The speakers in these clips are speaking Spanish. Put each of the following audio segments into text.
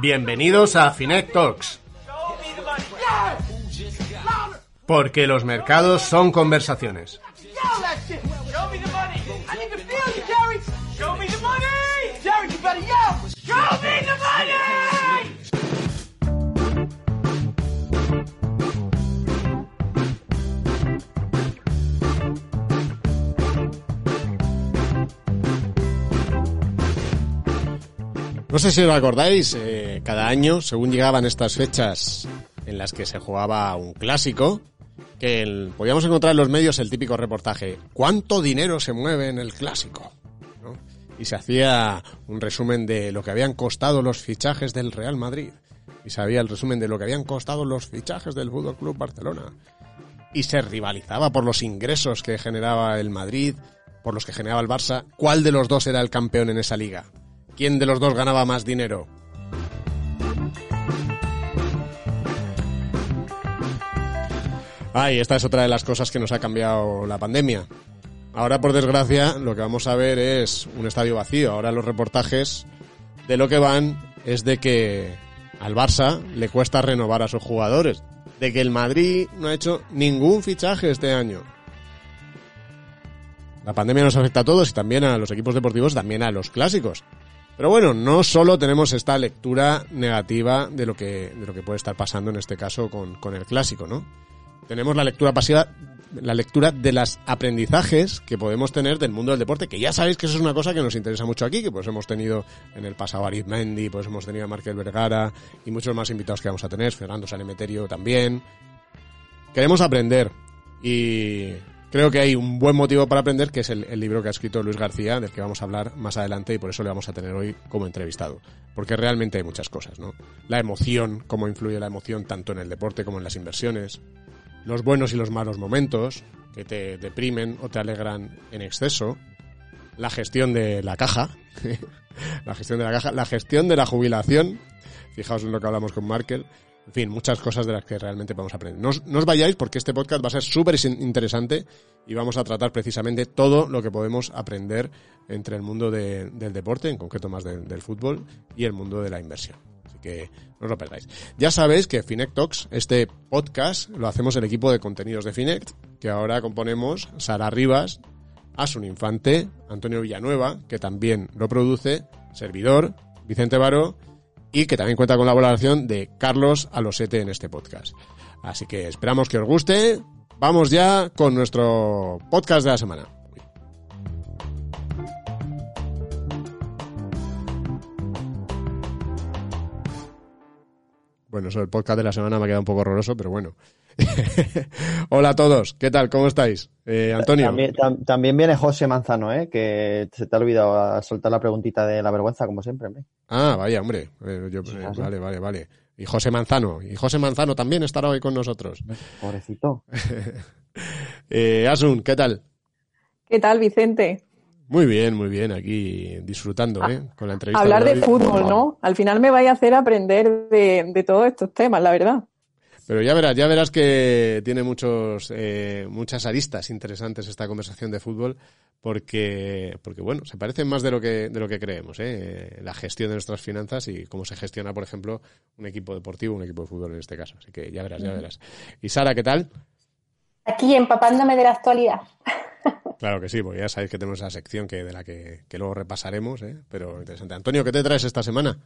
Bienvenidos a Finet Talks. Porque los mercados son conversaciones. No sé si os acordáis, eh, cada año, según llegaban estas fechas en las que se jugaba un clásico, que podíamos encontrar en los medios el típico reportaje, ¿cuánto dinero se mueve en el clásico? Y se hacía un resumen de lo que habían costado los fichajes del Real Madrid. Y se había el resumen de lo que habían costado los fichajes del Fútbol Club Barcelona. Y se rivalizaba por los ingresos que generaba el Madrid, por los que generaba el Barça. ¿Cuál de los dos era el campeón en esa liga? ¿Quién de los dos ganaba más dinero? Ah, esta es otra de las cosas que nos ha cambiado la pandemia. Ahora, por desgracia, lo que vamos a ver es un estadio vacío. Ahora los reportajes de lo que van es de que al Barça le cuesta renovar a sus jugadores. De que el Madrid no ha hecho ningún fichaje este año. La pandemia nos afecta a todos y también a los equipos deportivos, también a los clásicos. Pero bueno, no solo tenemos esta lectura negativa de lo que, de lo que puede estar pasando en este caso con, con el clásico, ¿no? Tenemos la lectura pasiva, la lectura de los aprendizajes que podemos tener del mundo del deporte, que ya sabéis que eso es una cosa que nos interesa mucho aquí, que pues hemos tenido en el pasado a Arizmendi, pues hemos tenido a Markel Vergara y muchos más invitados que vamos a tener, Fernando Sanemeterio también. Queremos aprender y creo que hay un buen motivo para aprender, que es el, libro que ha escrito Luis García, del que vamos a hablar más adelante y por eso le vamos a tener hoy como entrevistado. Porque realmente hay muchas cosas, ¿no? La emoción, cómo influye la emoción tanto en el deporte como en las inversiones, los buenos y los malos momentos, que te deprimen o te alegran en exceso, la gestión de la caja, la gestión de la caja, la gestión de la jubilación, fijaos en lo que hablamos con Markel, en fin, muchas cosas de las que realmente vamos a aprender. No os, vayáis porque este podcast va a ser súper interesante y vamos a tratar precisamente todo lo que podemos aprender entre el mundo de- del deporte, en concreto más del- fútbol, y el mundo de la inversión. Así que no os lo perdáis. Ya sabéis que Finect Talks, este podcast, lo hacemos el equipo de contenidos de Finect, que ahora componemos Sara Rivas, Asun Infante, Antonio Villanueva, que también lo produce, servidor, Vicente Baro, y que también cuenta con la colaboración de Carlos Alosete en este podcast. Así que esperamos que os guste. Vamos ya con nuestro podcast de la semana. Bueno, eso del podcast de la semana me ha quedado un poco horroroso, pero bueno. Hola a todos, ¿qué tal? ¿Cómo estáis? Eh, Antonio. También, tam- también viene José Manzano, ¿eh? que se te ha olvidado soltar la preguntita de la vergüenza, como siempre. hombre. Ah, vaya, hombre. Eh, yo- eh, Ah, vale, vale, vale. Y José Manzano. Y José Manzano también estará hoy con nosotros. Pobrecito. Eh, Asun, ¿qué tal? ¿Qué tal, Vicente? Muy bien, muy bien. Aquí disfrutando, ¿eh? Con la entrevista. Hablar de fútbol, ¿no? Al final me vais a hacer aprender de, de todos estos temas, la verdad. Pero ya verás, ya verás que tiene muchos, eh, muchas aristas interesantes esta conversación de fútbol, porque, porque bueno, se parecen más de lo que, de lo que creemos, ¿eh? La gestión de nuestras finanzas y cómo se gestiona, por ejemplo, un equipo deportivo, un equipo de fútbol en este caso. Así que ya verás, ya verás. Y Sara, ¿qué tal? Aquí empapándome de la actualidad. Claro que sí, porque ya sabéis que tenemos esa sección que, de la que, que luego repasaremos, ¿eh? pero interesante. Antonio, ¿qué te traes esta semana?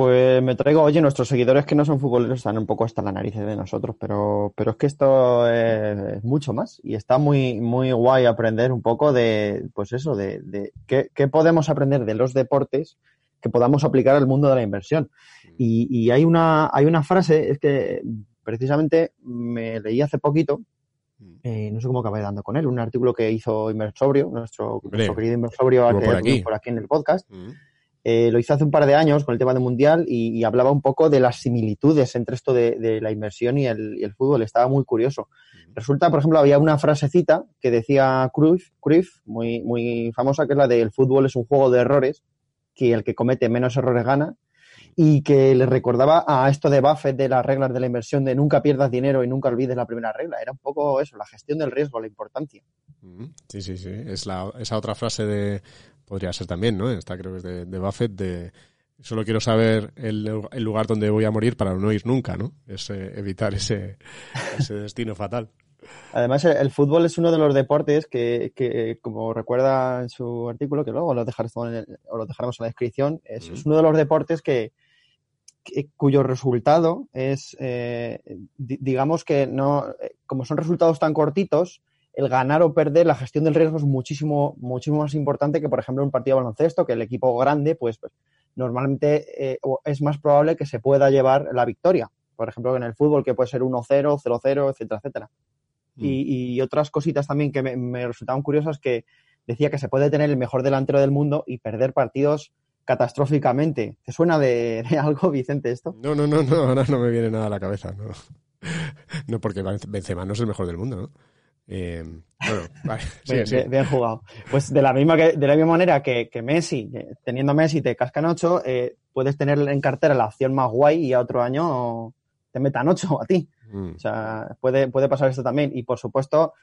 Pues me traigo, oye, nuestros seguidores que no son futboleros están un poco hasta la narices de nosotros, pero, pero es que esto es, es mucho más y está muy, muy guay aprender un poco de, pues eso, de, de qué, qué podemos aprender de los deportes que podamos aplicar al mundo de la inversión. Y, y hay una, hay una frase, es que precisamente me leí hace poquito, eh, no sé cómo acabé dando con él, un artículo que hizo Inversobrio, nuestro, nuestro querido Inversobrio que por aquí. por aquí en el podcast, Mm. Eh, lo hizo hace un par de años con el tema del Mundial y, y hablaba un poco de las similitudes entre esto de, de la inversión y el, y el, fútbol. Estaba muy curioso. Resulta, por ejemplo, había una frasecita que decía Cruyff, Cruyff muy, muy famosa, que es la de el fútbol es un juego de errores, que el que comete menos errores gana, y que le recordaba a esto de Buffett de las reglas de la inversión de nunca pierdas dinero y nunca olvides la primera regla. Era un poco eso, la gestión del riesgo, la importancia. Sí, sí, sí. Es la, esa otra frase de, podría ser también, ¿no? Esta creo que es de, de Buffett, de solo quiero saber el, el, lugar donde voy a morir para no ir nunca, ¿no? Es eh, evitar ese, ese destino fatal. Además, el, fútbol es uno de los deportes que, que, como recuerda en su artículo, que luego lo, dejaremos en, el, o lo dejaremos en la descripción, es, es uno de los deportes que, que cuyo resultado es, eh, digamos que no, como son resultados tan cortitos, el ganar o perder, la gestión del riesgo es muchísimo, muchísimo más importante que, por ejemplo, un partido de baloncesto, que el equipo grande, pues, pues normalmente eh, es más probable que se pueda llevar la victoria. Por ejemplo, en el fútbol, que puede ser 1-0, 0-0, etcétera, etcétera. Mm. Y, y, otras cositas también que me, me, resultaban curiosas que decía que se puede tener el mejor delantero del mundo y perder partidos catastróficamente. ¿Te suena de, de algo, Vicente, esto? No, no, no, no, ahora no me viene nada a la cabeza. No, no porque Benzema no es el mejor del mundo, ¿no? Eh, bueno, vale. Sí, bien, sí. bien, bien, jugado. Pues de la misma que, de la misma manera que, que Messi, teniendo Messi te cascan ocho, eh, puedes tener en cartera la opción más guay y a otro año te metan ocho a ti. Mm. O sea, puede, puede pasar esto también. Y por supuesto,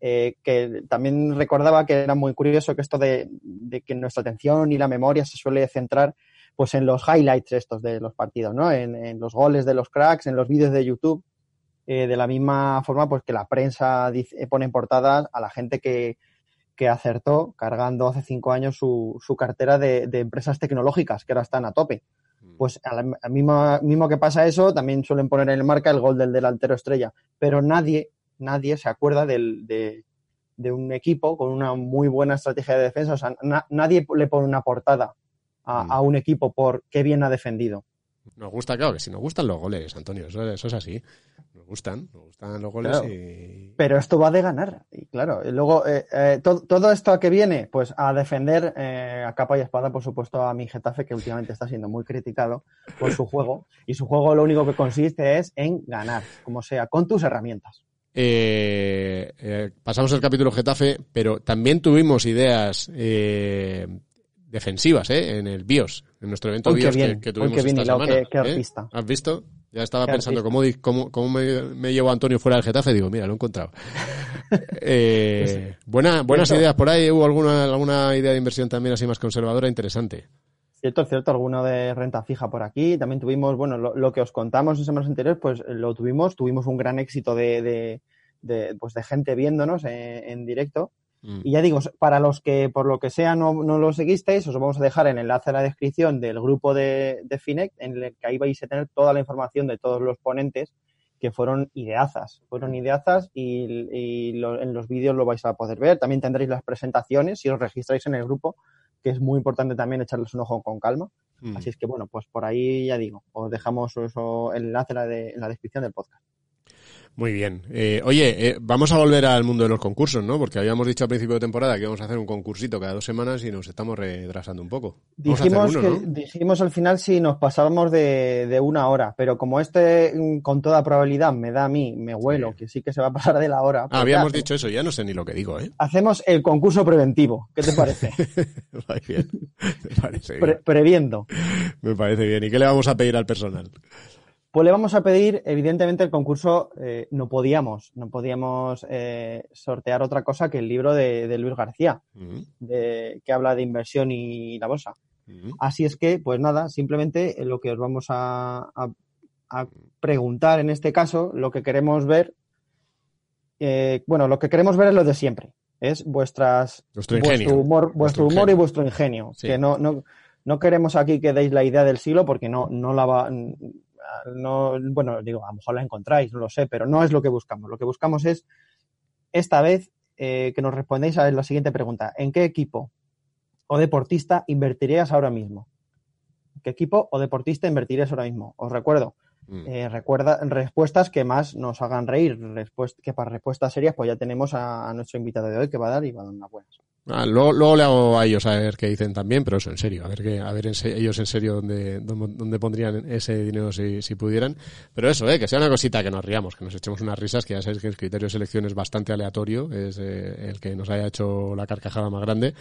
eh, que también recordaba que era muy curioso que esto de, de, que nuestra atención y la memoria se suele centrar pues en los highlights estos de los partidos, ¿no? En, en los goles de los cracks, en los vídeos de YouTube eh, de la misma forma pues que la prensa dice, pone en portada a la gente que, que acertó cargando hace cinco años su, su cartera de, de, empresas tecnológicas que ahora están a tope. Pues al, al mismo, mismo, que pasa eso, también suelen poner en marca el gol del delantero estrella, pero nadie, nadie se acuerda del, de, de, un equipo con una muy buena estrategia de defensa. O sea, na, nadie le pone una portada a, a, un equipo por qué bien ha defendido. Nos gusta, claro, que si nos gustan los goles, Antonio, eso, eso es así nos gustan, nos gustan los goles claro. y... Pero esto va de ganar, y claro, y luego eh, eh, to todo esto a qué viene, pues a defender eh, a capa y espada, por supuesto, a mi Getafe, que últimamente está siendo muy criticado por su juego, y su juego lo único que consiste es en ganar, como sea, con tus herramientas. Eh, pasamos el capítulo Getafe, pero también tuvimos ideas defensivas en el BIOS, en nuestro evento BIOS bien, que, que, tuvimos bien, esta semana. Qué, qué artista. ¿Has visto? Ya estaba Qué pensando cómo, cómo, cómo me, me, llevo a Antonio fuera del Getafe. Digo, mira, lo he encontrado. eh, buena, buenas ideas por ahí. ¿Hubo alguna, alguna idea de inversión también así más conservadora interesante? Cierto, cierto, alguno de renta fija por aquí. También tuvimos, bueno, lo, lo, que os contamos en semanas anteriores, pues lo tuvimos. Tuvimos un gran éxito de, de, de pues, de gente viéndonos en, en directo. Mm. Y ya digo, para los que por lo que sea no, no, lo seguisteis, os vamos a dejar el enlace en la descripción del grupo de, de Finec, en el que ahí vais a tener toda la información de todos los ponentes que fueron ideazas. Fueron ideazas y, y lo, en los vídeos lo vais a poder ver. También tendréis las presentaciones si os registráis en el grupo, que es muy importante también echarles un ojo con calma. Mm. Así es que bueno, pues por ahí ya digo, os dejamos eso, el enlace en la, de, en la descripción del podcast. Muy bien. Eh, oye, eh, vamos a volver al mundo de los concursos, ¿no? Porque habíamos dicho al principio de temporada que íbamos a hacer un concursito cada dos semanas y nos estamos retrasando un poco. Dijimos, uno, que, ¿no? dijimos al final si nos pasábamos de, de, una hora, pero como este mm, con toda probabilidad me da a mí, me huelo, sí. que sí que se va a pasar de la hora. Ah, habíamos ya, dicho eso, ya no sé ni lo que digo, ¿eh? Hacemos el concurso preventivo. ¿Qué te parece? bien. Me parece bien. Pre previendo. Me parece bien. ¿Y qué le vamos a pedir al personal? Pues le vamos a pedir, evidentemente, el concurso eh, no podíamos, no podíamos eh, sortear otra cosa que el libro de, de Luis García, uh -huh. de, que habla de inversión y la bolsa. Uh -huh. Así es que, pues nada, simplemente lo que os vamos a, a, a preguntar en este caso, lo que queremos ver, eh, bueno, lo que queremos ver es lo de siempre, es vuestras, vuestro, vuestro humor, vuestro, vuestro humor ingenio. y vuestro ingenio, sí. que no, no, no queremos aquí que deis la idea del siglo porque no, no la va, no, bueno, digo, a lo mejor la encontráis, no lo sé, pero no es lo que buscamos. Lo que buscamos es, esta vez, eh, que nos respondéis a la siguiente pregunta. ¿En qué equipo o deportista invertirías ahora mismo? ¿En qué equipo o deportista invertirías ahora mismo? Os recuerdo, mm. eh, recuerda respuestas que más nos hagan reír, que para respuestas serias pues ya tenemos a, a, nuestro invitado de hoy que va a dar y va a dar unas buenas. Ah, luego, luego le hago a ellos a ver qué dicen también, pero eso en serio, a ver qué, a ver en ellos en serio dónde, dónde, dónde pondrían ese dinero si, si pudieran. Pero eso, eh, que sea una cosita que nos riamos, que nos echemos unas risas, que ya sabéis que el criterio de selección es bastante aleatorio, es eh, el que nos haya hecho la carcajada más grande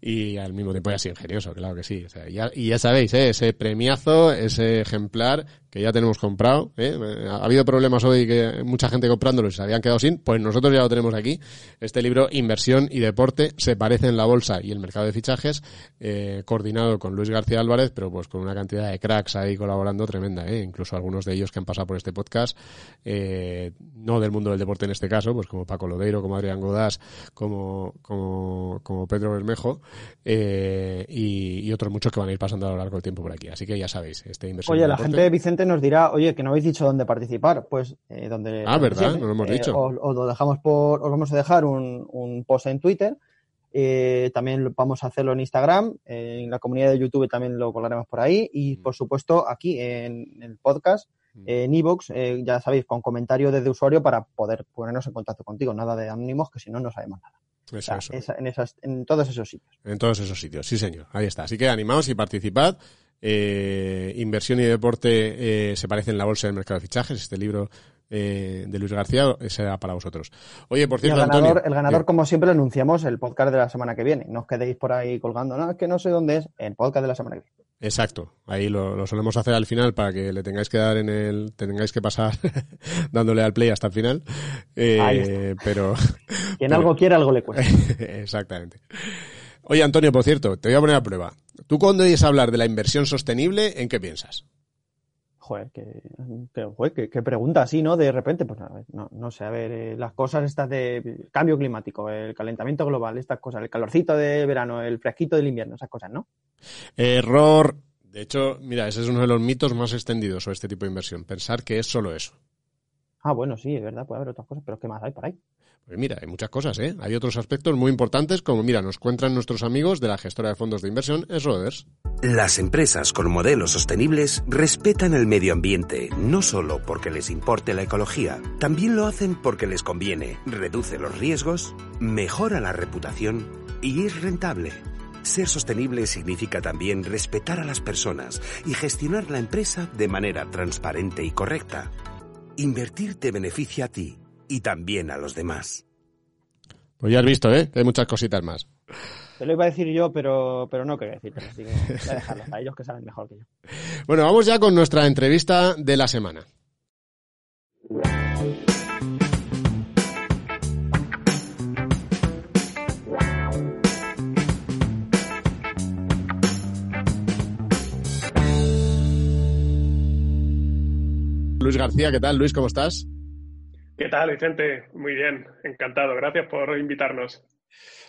y al mismo tiempo ya así ingenioso, claro que sí. O sea, ya, y ya sabéis, ¿eh? ese premiazo, ese ejemplar que ya tenemos comprado. ¿eh? Ha habido problemas hoy que mucha gente comprándolo y se habían quedado sin, pues nosotros ya lo tenemos aquí. Este libro, Inversión y Deporte, se parece en la bolsa y el mercado de fichajes, eh, coordinado con Luis García Álvarez, pero pues con una cantidad de cracks ahí colaborando tremenda, ¿eh? incluso algunos de ellos que han pasado por este podcast, eh, no del mundo del deporte en este caso, pues como Paco Lodeiro, como Adrián Godás, como, como, como Pedro Bermejo, eh, y, y otros muchos que van a ir pasando a lo largo del tiempo por aquí. Así que ya sabéis, este inversión. Oye, la gente de Vicente nos dirá, oye, que no habéis dicho dónde participar. Pues, eh, donde. Ah, ¿verdad? siempre. No lo hemos Eh, dicho. Os, os lo dejamos por. Os vamos a dejar un, un post en Twitter. También vamos a hacerlo en Instagram. en la comunidad de YouTube también lo colgaremos por ahí. Y, Mm. por supuesto, aquí en el podcast, eh, en iVoox, eh, ya sabéis, con comentario desde usuario para poder ponernos en contacto contigo. Nada de ánimos, que si no, no sabemos nada. O Eso, sea, eso. esa- en, esas, en todos esos sitios. En todos esos sitios, sí señor, ahí está. Así que animaos y participad. Eh, inversión y deporte eh, se parecen en la bolsa del mercado de fichajes. Este libro eh, de Luis García será para vosotros. Oye, por Y el cierto, ganador, Antonio. el ganador, como siempre, lo anunciamos el podcast de la semana que viene. No os quedéis por ahí colgando, no, es que no sé dónde es, el podcast de la semana que viene. Exacto, ahí lo, lo solemos hacer al final para que le tengáis que dar en el, tengáis que pasar dándole al play hasta el final. Eh, Ahí pero Quien Pero- algo quiere, algo le cuesta. Exactamente. Oye, Antonio, por cierto, te voy a poner a prueba. ¿Tú cuando oyes hablar de la inversión sostenible, en qué piensas? Joder, que, pregunta así, ¿no? De repente, pues no sé, a ver, eh, las cosas estas de cambio climático, el calentamiento global, estas cosas, el calorcito de verano, el fresquito del invierno, esas cosas, ¿no? Error. De hecho, mira, ese es uno de los mitos más extendidos sobre este tipo de inversión. Pensar que es solo eso. Ah, bueno, sí, es verdad, puede haber otras cosas, pero ¿qué más hay por ahí? Pues mira, hay muchas cosas, ¿eh? Hay otros aspectos muy importantes, como mira, nos cuentan nuestros amigos de la gestora de fondos de inversión, Schroders. Las empresas con modelos sostenibles respetan el medio ambiente, no solo porque les importe la ecología, también lo hacen porque les conviene, reduce los riesgos, mejora la reputación y es rentable. Ser sostenible significa también respetar a las personas y gestionar la empresa de manera transparente y correcta. Invertir te beneficia a ti y también a los demás. Pues ya has visto, ¿eh? Que hay muchas cositas más. Te lo iba a decir yo, pero, pero no quería decírtelo, así que voy a dejarlo a ellos que saben mejor que yo. Bueno, vamos ya con nuestra entrevista de la semana. Luis García, ¿qué tal? Luis, ¿cómo estás? ¿Qué tal, Vicente? Muy bien, encantado. Gracias por invitarnos.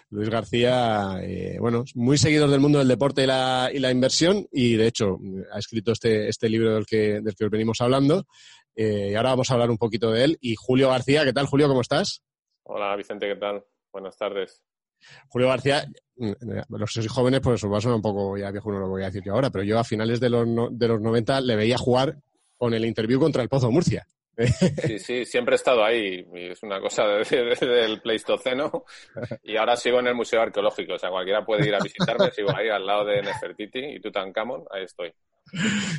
Luis García, eh, bueno, muy seguidor del mundo del deporte y la, y la inversión y de hecho ha escrito este, este libro del que, del que os venimos hablando eh, y ahora vamos a hablar un poquito de él. Y Julio García, ¿qué tal Julio? ¿Cómo estás? Hola Vicente, ¿qué tal? Buenas tardes. Julio García, mm, los que sois jóvenes, pues os va a sonar un poco ya viejo, no lo voy a decir yo ahora, pero yo a finales de los, no- de los 90 le veía jugar con el interview contra el Pozo Murcia. Sí, sí, siempre he estado ahí. Es una cosa de- de- del Pleistoceno. Y ahora sigo en el Museo Arqueológico. O sea, cualquiera puede ir a visitarme. Sigo ahí al lado de Nefertiti y Tutankamón. Ahí estoy.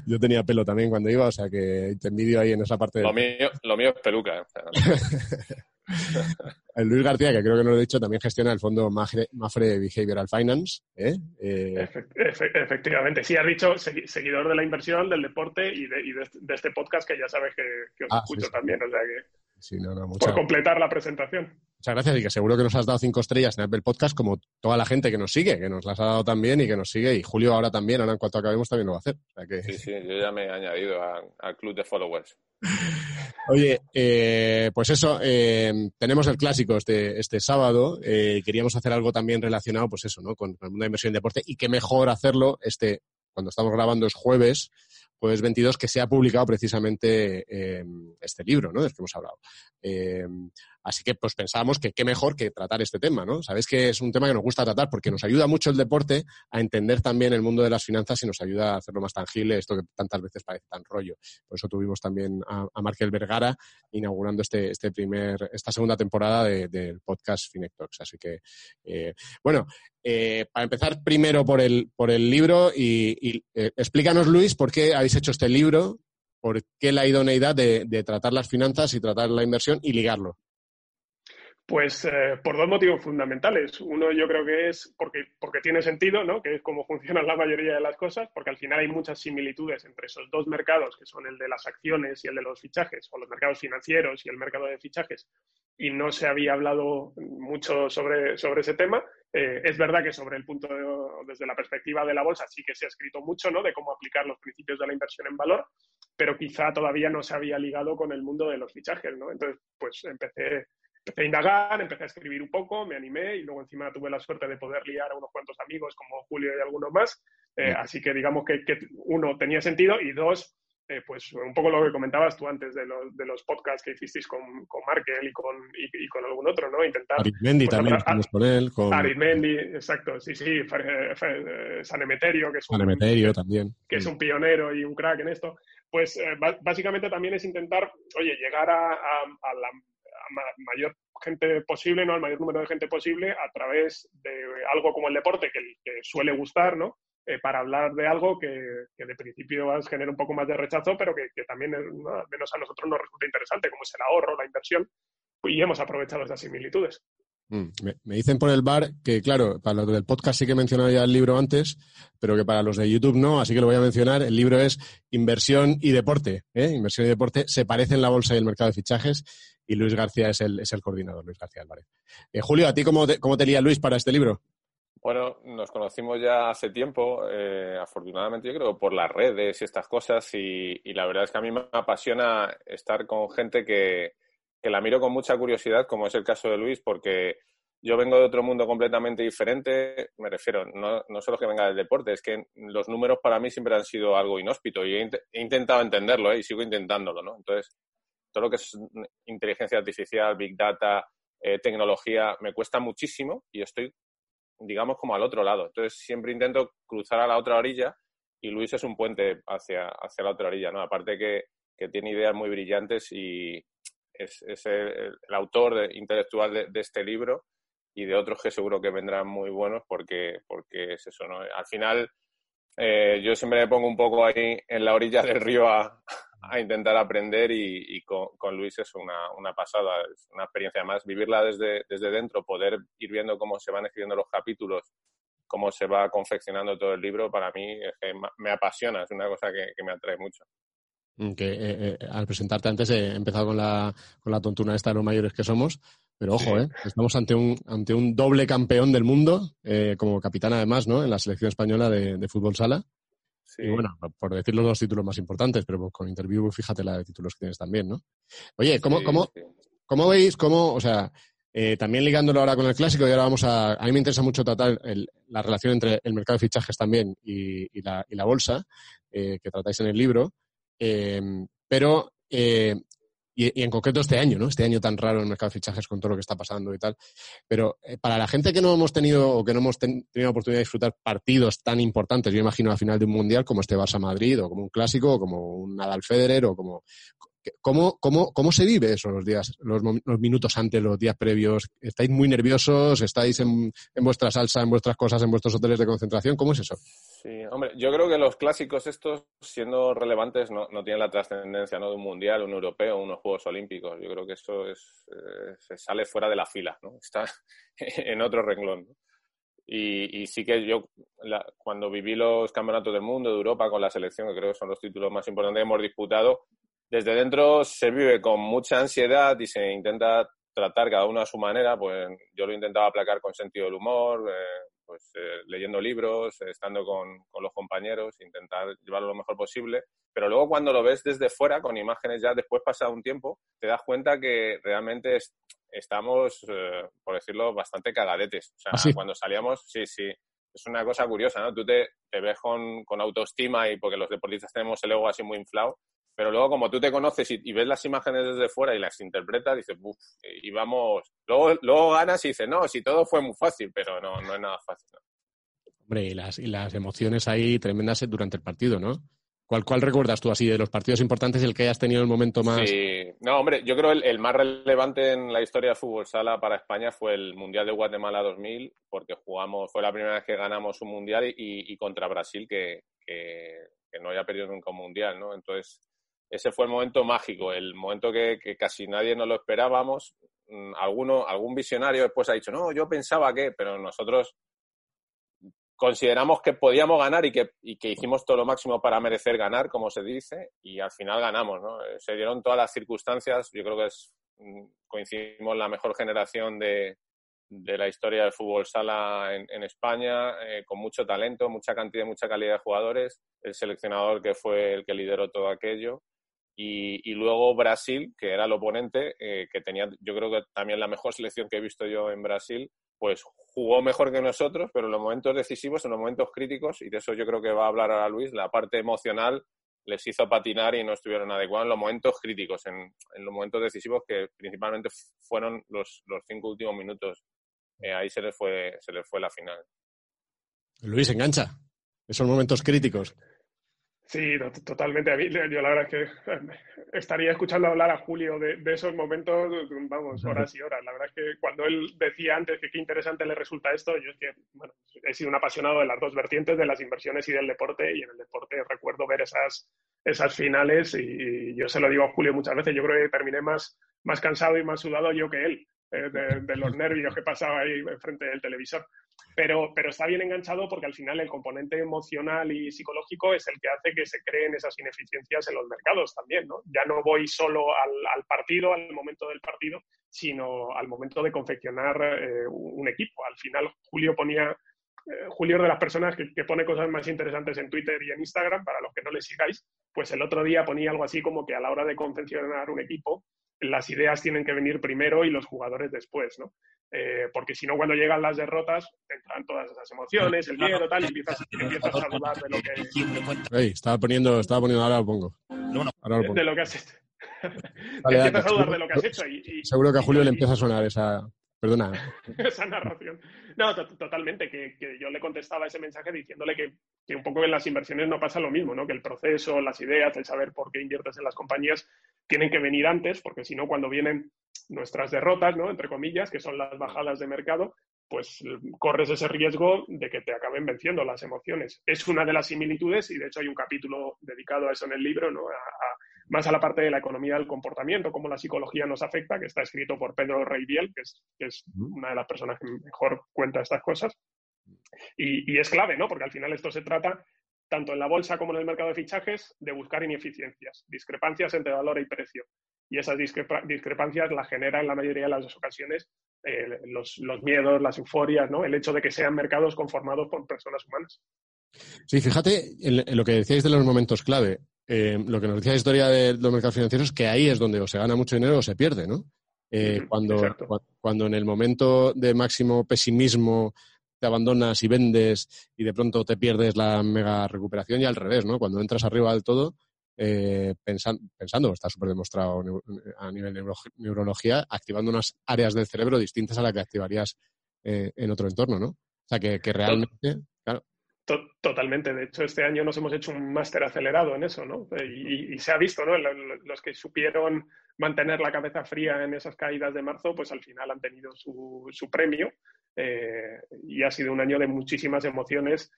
Yo tenía pelo también cuando iba, o sea que te envidio ahí en esa parte. Lo del- mío, lo mío es peluca. Luis García, que creo que no lo he dicho, también gestiona el fondo Mafre, Mafre Behavioral Finance. ¿eh? Eh, Efe- efe- efectivamente, sí, has dicho segui- seguidor de la inversión, del deporte y de, y de este- de este podcast que ya sabes que, que os Ah, escucho sí, sí. también. O sea que, sí, no, no, por completar la presentación. Muchas gracias y que seguro que nos has dado cinco estrellas en Apple Podcast como toda la gente que nos sigue, que nos las ha dado también y que nos sigue. Y Julio ahora también, ahora en cuanto acabemos también lo va a hacer. O sea que, sí, sí, yo ya me he añadido al club de followers. Oye, eh, pues eso, eh, tenemos el clásico este, este sábado. eh, queríamos hacer algo también relacionado, pues eso, ¿no? Con, con el mundo de inversión y deporte. Y qué mejor hacerlo este, cuando estamos grabando es jueves, jueves 22, que se ha publicado precisamente eh, este libro, ¿no? Del que hemos hablado. Eh, Así que pues pensábamos que qué mejor que tratar este tema, ¿no? Sabéis que es un tema que nos gusta tratar porque nos ayuda mucho el deporte a entender también el mundo de las finanzas y nos ayuda a hacerlo más tangible, esto que tantas veces parece tan rollo. Por eso tuvimos también a, a Markel Vergara inaugurando este, este primer, esta segunda temporada del podcast Finectox. Así que, eh, bueno, eh, para empezar primero por el, por el libro y, eh, explícanos, Luis, por qué habéis hecho este libro, por qué la idoneidad de tratar las finanzas y tratar la inversión y ligarlo. Pues eh, por dos motivos fundamentales. Uno yo creo que es porque, tiene sentido, ¿no? que es como funcionan la mayoría de las cosas, porque al final hay muchas similitudes entre esos dos mercados, que son el de las acciones y el de los fichajes, o los mercados financieros y el mercado de fichajes, y no se había hablado mucho sobre, sobre ese tema. Eh, es verdad que sobre el punto, desde la perspectiva de la bolsa, sí que se ha escrito mucho ¿no? de cómo aplicar los principios de la inversión en valor, pero quizá todavía no se había ligado con el mundo de los fichajes. ¿no? Entonces, pues empecé empecé a indagar, empecé a escribir un poco, me animé y luego encima tuve la suerte de poder liar a unos cuantos amigos como Julio y algunos más. Eh, así que digamos que, uno tenía sentido y dos, eh, pues un poco lo que comentabas tú antes de, los, de los podcasts que hicisteis con, con Markel y con, y, con algún otro, ¿no? Intentar... Aritmendi pues, también, a, con él. Con... Aritmendi, exacto, sí, sí, San Emeterio, que es un, Emeterio también. Que es un pionero y un crack en esto. Pues eh, básicamente también es intentar, oye, llegar a, a la mayor gente posible, ¿no? Al mayor número de gente posible a través de algo como el deporte que, que suele gustar, ¿no? Eh, para hablar de algo que, de principio genera un poco más de rechazo, pero que, también, al menos a nosotros nos resulta interesante, como es el ahorro, la inversión, y hemos aprovechado esas similitudes. Mm, me, dicen por el bar que, claro, para los del podcast sí que he mencionado ya el libro antes, pero que para los de YouTube no, así que lo voy a mencionar. El libro es Inversión y Deporte. ¿eh? Inversión y Deporte se parecen la bolsa y el mercado de fichajes y Luis García es el, es el coordinador, Luis García Álvarez. Eh, Julio, ¿a ti cómo te, cómo te lía Luis para este libro? Bueno, nos conocimos ya hace tiempo, eh, afortunadamente yo creo, por las redes y estas cosas y, la verdad es que a mí me apasiona estar con gente que, que la miro con mucha curiosidad, como es el caso de Luis, porque yo vengo de otro mundo completamente diferente, me refiero, no, no solo que venga del deporte, es que los números para mí siempre han sido algo inhóspito y he, intentado entenderlo ¿eh? y sigo intentándolo, ¿no? Entonces, todo lo que es inteligencia artificial, big data, eh, tecnología, me cuesta muchísimo y estoy, digamos, como al otro lado. Entonces, siempre intento cruzar a la otra orilla y Luis es un puente hacia, hacia la otra orilla, ¿no? Aparte que, que tiene ideas muy brillantes y es, el, autor intelectual de, este libro y de otros que seguro que vendrán muy buenos porque, porque es eso, ¿no? Al final, eh, yo siempre me pongo un poco ahí en la orilla del río a, a intentar aprender y, con, Luis es una, una, pasada, es una experiencia más, vivirla desde, desde dentro, poder ir viendo cómo se van escribiendo los capítulos, cómo se va confeccionando todo el libro, para mí me apasiona, es una cosa que, me atrae mucho. Que eh, eh, al presentarte antes he empezado con la, con la tontuna esta de los mayores que somos, pero ojo, eh, estamos ante un, ante un doble campeón del mundo, eh, como capitán además, ¿no? En la selección española de, de fútbol sala. Y bueno, por decir los dos títulos más importantes, pero con Interview, fíjate la de títulos que tienes también, ¿no? Oye, ¿cómo, cómo, ¿cómo veis, cómo, o sea, eh, también ligándolo ahora con el clásico, y ahora vamos a. A mí me interesa mucho tratar la relación entre el mercado de fichajes también y, la, y la, bolsa, eh, que tratáis en el libro. Eh, pero y, en concreto este año, ¿no? Este año tan raro en el mercado de fichajes con todo lo que está pasando y tal. Pero eh, para la gente que no hemos tenido o que no hemos tenido la oportunidad de disfrutar partidos tan importantes, yo imagino a final de un mundial como este Barça Madrid o como un clásico o como un Nadal Federer o como ¿Cómo, cómo, ¿Cómo se vive eso los días, los, minutos antes, los días previos? ¿Estáis muy nerviosos? ¿Estáis en, vuestra salsa, en vuestras cosas, en vuestros hoteles de concentración? ¿Cómo es eso? Sí, hombre, yo creo que los clásicos estos, siendo relevantes, no, no tienen la trascendencia ¿no? de un mundial, un europeo, unos Juegos Olímpicos. Yo creo que eso es, eh, se sale fuera de la fila. Está en otro renglón. Y, sí que yo, cuando viví los campeonatos del mundo, de Europa, con la selección, que creo que son los títulos más importantes que hemos disputado, desde dentro se vive con mucha ansiedad y se intenta tratar cada uno a su manera. Pues yo lo intentaba aplacar con sentido del humor, eh, pues eh, leyendo libros, estando con, con, los compañeros, intentar llevarlo lo mejor posible. Pero luego cuando lo ves desde fuera, con imágenes ya después pasado un tiempo, te das cuenta que realmente estamos, eh, por decirlo, bastante cagadetes. O sea, ¿Ah, cuando salíamos, sí, sí. Es una cosa curiosa, ¿no? Tú te, te ves con, con autoestima y porque los deportistas tenemos el ego así muy inflado pero luego como tú te conoces y, ves las imágenes desde fuera y las interpretas, dices, uff, y vamos, luego, luego ganas y dices, no, si todo fue muy fácil, pero no, no es nada fácil. Hombre, y las, y las emociones ahí tremendas durante el partido, ¿no? ¿Cuál, ¿Cuál recuerdas tú así de los partidos importantes el que hayas tenido el momento más? Sí, no, hombre, yo creo el, el más relevante en la historia de fútbol sala para España fue el Mundial de Guatemala 2000, porque jugamos, fue la primera vez que ganamos un Mundial y, y contra Brasil, que, que, que, no había perdido nunca un Mundial, ¿no? Entonces, ese fue el momento mágico, el momento que, que casi nadie nos lo esperábamos. Mm, alguno, algún visionario después ha dicho, no, yo pensaba que, pero nosotros consideramos que podíamos ganar y que, y que hicimos todo lo máximo para merecer ganar, como se dice, y al final ganamos, ¿no? Eh, se dieron todas las circunstancias, yo creo que es, mm, coincidimos la mejor generación de, de la historia del fútbol sala en, España, eh, con mucho talento, mucha cantidad, mucha calidad de jugadores, el seleccionador que fue el que lideró todo aquello, y, luego Brasil, que era el oponente, eh, que tenía, yo creo que también la mejor selección que he visto yo en Brasil, pues jugó mejor que nosotros, pero en los momentos decisivos, en los momentos críticos, y de eso yo creo que va a hablar ahora Luis, la parte emocional les hizo patinar y no estuvieron adecuados en los momentos críticos, en, los momentos decisivos que principalmente fueron los, los cinco últimos minutos. Eh, ahí se les fue se les fue la final. Luis, engancha. Esos momentos críticos. Sí, totalmente. A mí, yo la verdad es que eh, estaría escuchando hablar a Julio de, de, esos momentos, vamos, horas y horas. La verdad es que cuando él decía antes que qué interesante le resulta esto, yo es que, bueno, he sido un apasionado de las dos vertientes, de las inversiones y del deporte, y en el deporte recuerdo ver esas, esas finales y, yo se lo digo a Julio muchas veces, yo creo que terminé más, más cansado y más sudado yo que él, eh, de, de, los nervios que pasaba ahí frente del televisor pero, pero está bien enganchado porque al final el componente emocional y psicológico es el que hace que se creen esas ineficiencias en los mercados también, ¿no? Ya no voy solo al, partido, al momento del partido, sino al momento de confeccionar eh, un equipo. Al final, Julio ponía eh, Julio es de las personas que, que, pone cosas más interesantes en Twitter y en Instagram, para los que no le sigáis, pues el otro día ponía algo así como que a la hora de confeccionar un equipo, las ideas tienen que venir primero y los jugadores después, ¿no? Eh, porque si no, cuando llegan las derrotas, entran todas esas emociones, el miedo, tal, y empiezas, empiezas a dudar de lo que... Hey, estaba poniendo, estaba poniendo, ahora lo pongo. Ahora lo pongo. De, de, lo que has hecho. Vale, empiezas a dudar de lo que has hecho y... y seguro que a Julio y, le empieza a sonar esa... Perdona. esa narración. No, totalmente, que, yo le contestaba ese mensaje diciéndole que, un poco en las inversiones no pasa lo mismo, ¿no? Que el proceso, las ideas, el saber por qué inviertes en las compañías tienen que venir antes, porque si no, cuando vienen nuestras derrotas, ¿no? Entre comillas, que son las bajadas de mercado, pues corres ese riesgo de que te acaben venciendo las emociones. Es una de las similitudes y de hecho hay un capítulo dedicado a eso en el libro, ¿no? Más a la parte de la economía del comportamiento, cómo la psicología nos afecta, que está escrito por Pedro Reibiel, que es, que es una de las personas que mejor cuenta estas cosas. Y, y, es clave, ¿no? Porque al final esto se trata, tanto en la bolsa como en el mercado de fichajes, de buscar ineficiencias, discrepancias entre valor y precio. Y esas discrepa discrepancias las generan en la mayoría de las ocasiones eh, los, los, miedos, las euforias, ¿no? El hecho de que sean mercados conformados por personas humanas. Sí, fíjate en, en lo que decíais de los momentos clave. Eh, lo que nos decía la historia de los mercados financieros es que ahí es donde o se gana mucho dinero o se pierde, ¿no? Eh, cuando, cuando en el momento de máximo pesimismo te abandonas y vendes y de pronto te pierdes la mega recuperación y al revés, ¿no? Cuando entras arriba del todo, eh, pensan, pensando, está súper demostrado a nivel de neuro, neurología, activando unas áreas del cerebro distintas a las que activarías eh, en otro entorno, ¿no? O sea, que, que realmente, Totalmente. De hecho, este año nos hemos hecho un máster acelerado en eso, ¿no? Y, y, se ha visto, ¿no? Los que supieron mantener la cabeza fría en esas caídas de marzo, pues al final han tenido su, su premio. Eh, y ha sido un año de muchísimas emociones,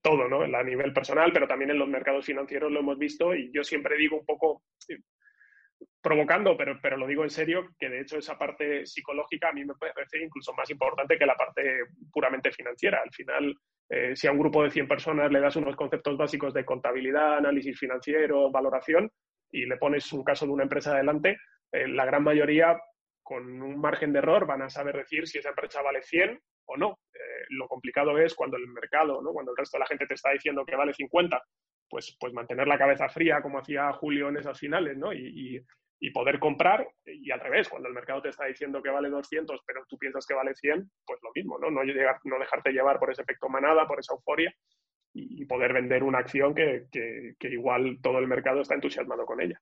todo, ¿no? A nivel personal, pero también en los mercados financieros lo hemos visto. Y yo siempre digo un poco, provocando, pero, pero lo digo en serio, que de hecho esa parte psicológica a mí me parece incluso más importante que la parte puramente financiera. Al final, eh, si a un grupo de 100 personas le das unos conceptos básicos de contabilidad, análisis financiero, valoración, y le pones un caso de una empresa adelante, eh, la gran mayoría, con un margen de error, van a saber decir si esa empresa vale 100 o no. Eh, lo complicado es cuando el mercado, ¿no? cuando el resto de la gente te está diciendo que vale 50, pues, pues mantener la cabeza fría como hacía Julio en esas finales, ¿no? Y, y, poder comprar, y al revés, cuando el mercado te está diciendo que vale 200, pero tú piensas que vale 100, pues lo mismo, ¿no? No, llegar, no dejarte llevar por ese efecto manada, por esa euforia. y, poder vender una acción que, que, igual todo el mercado está entusiasmado con ella.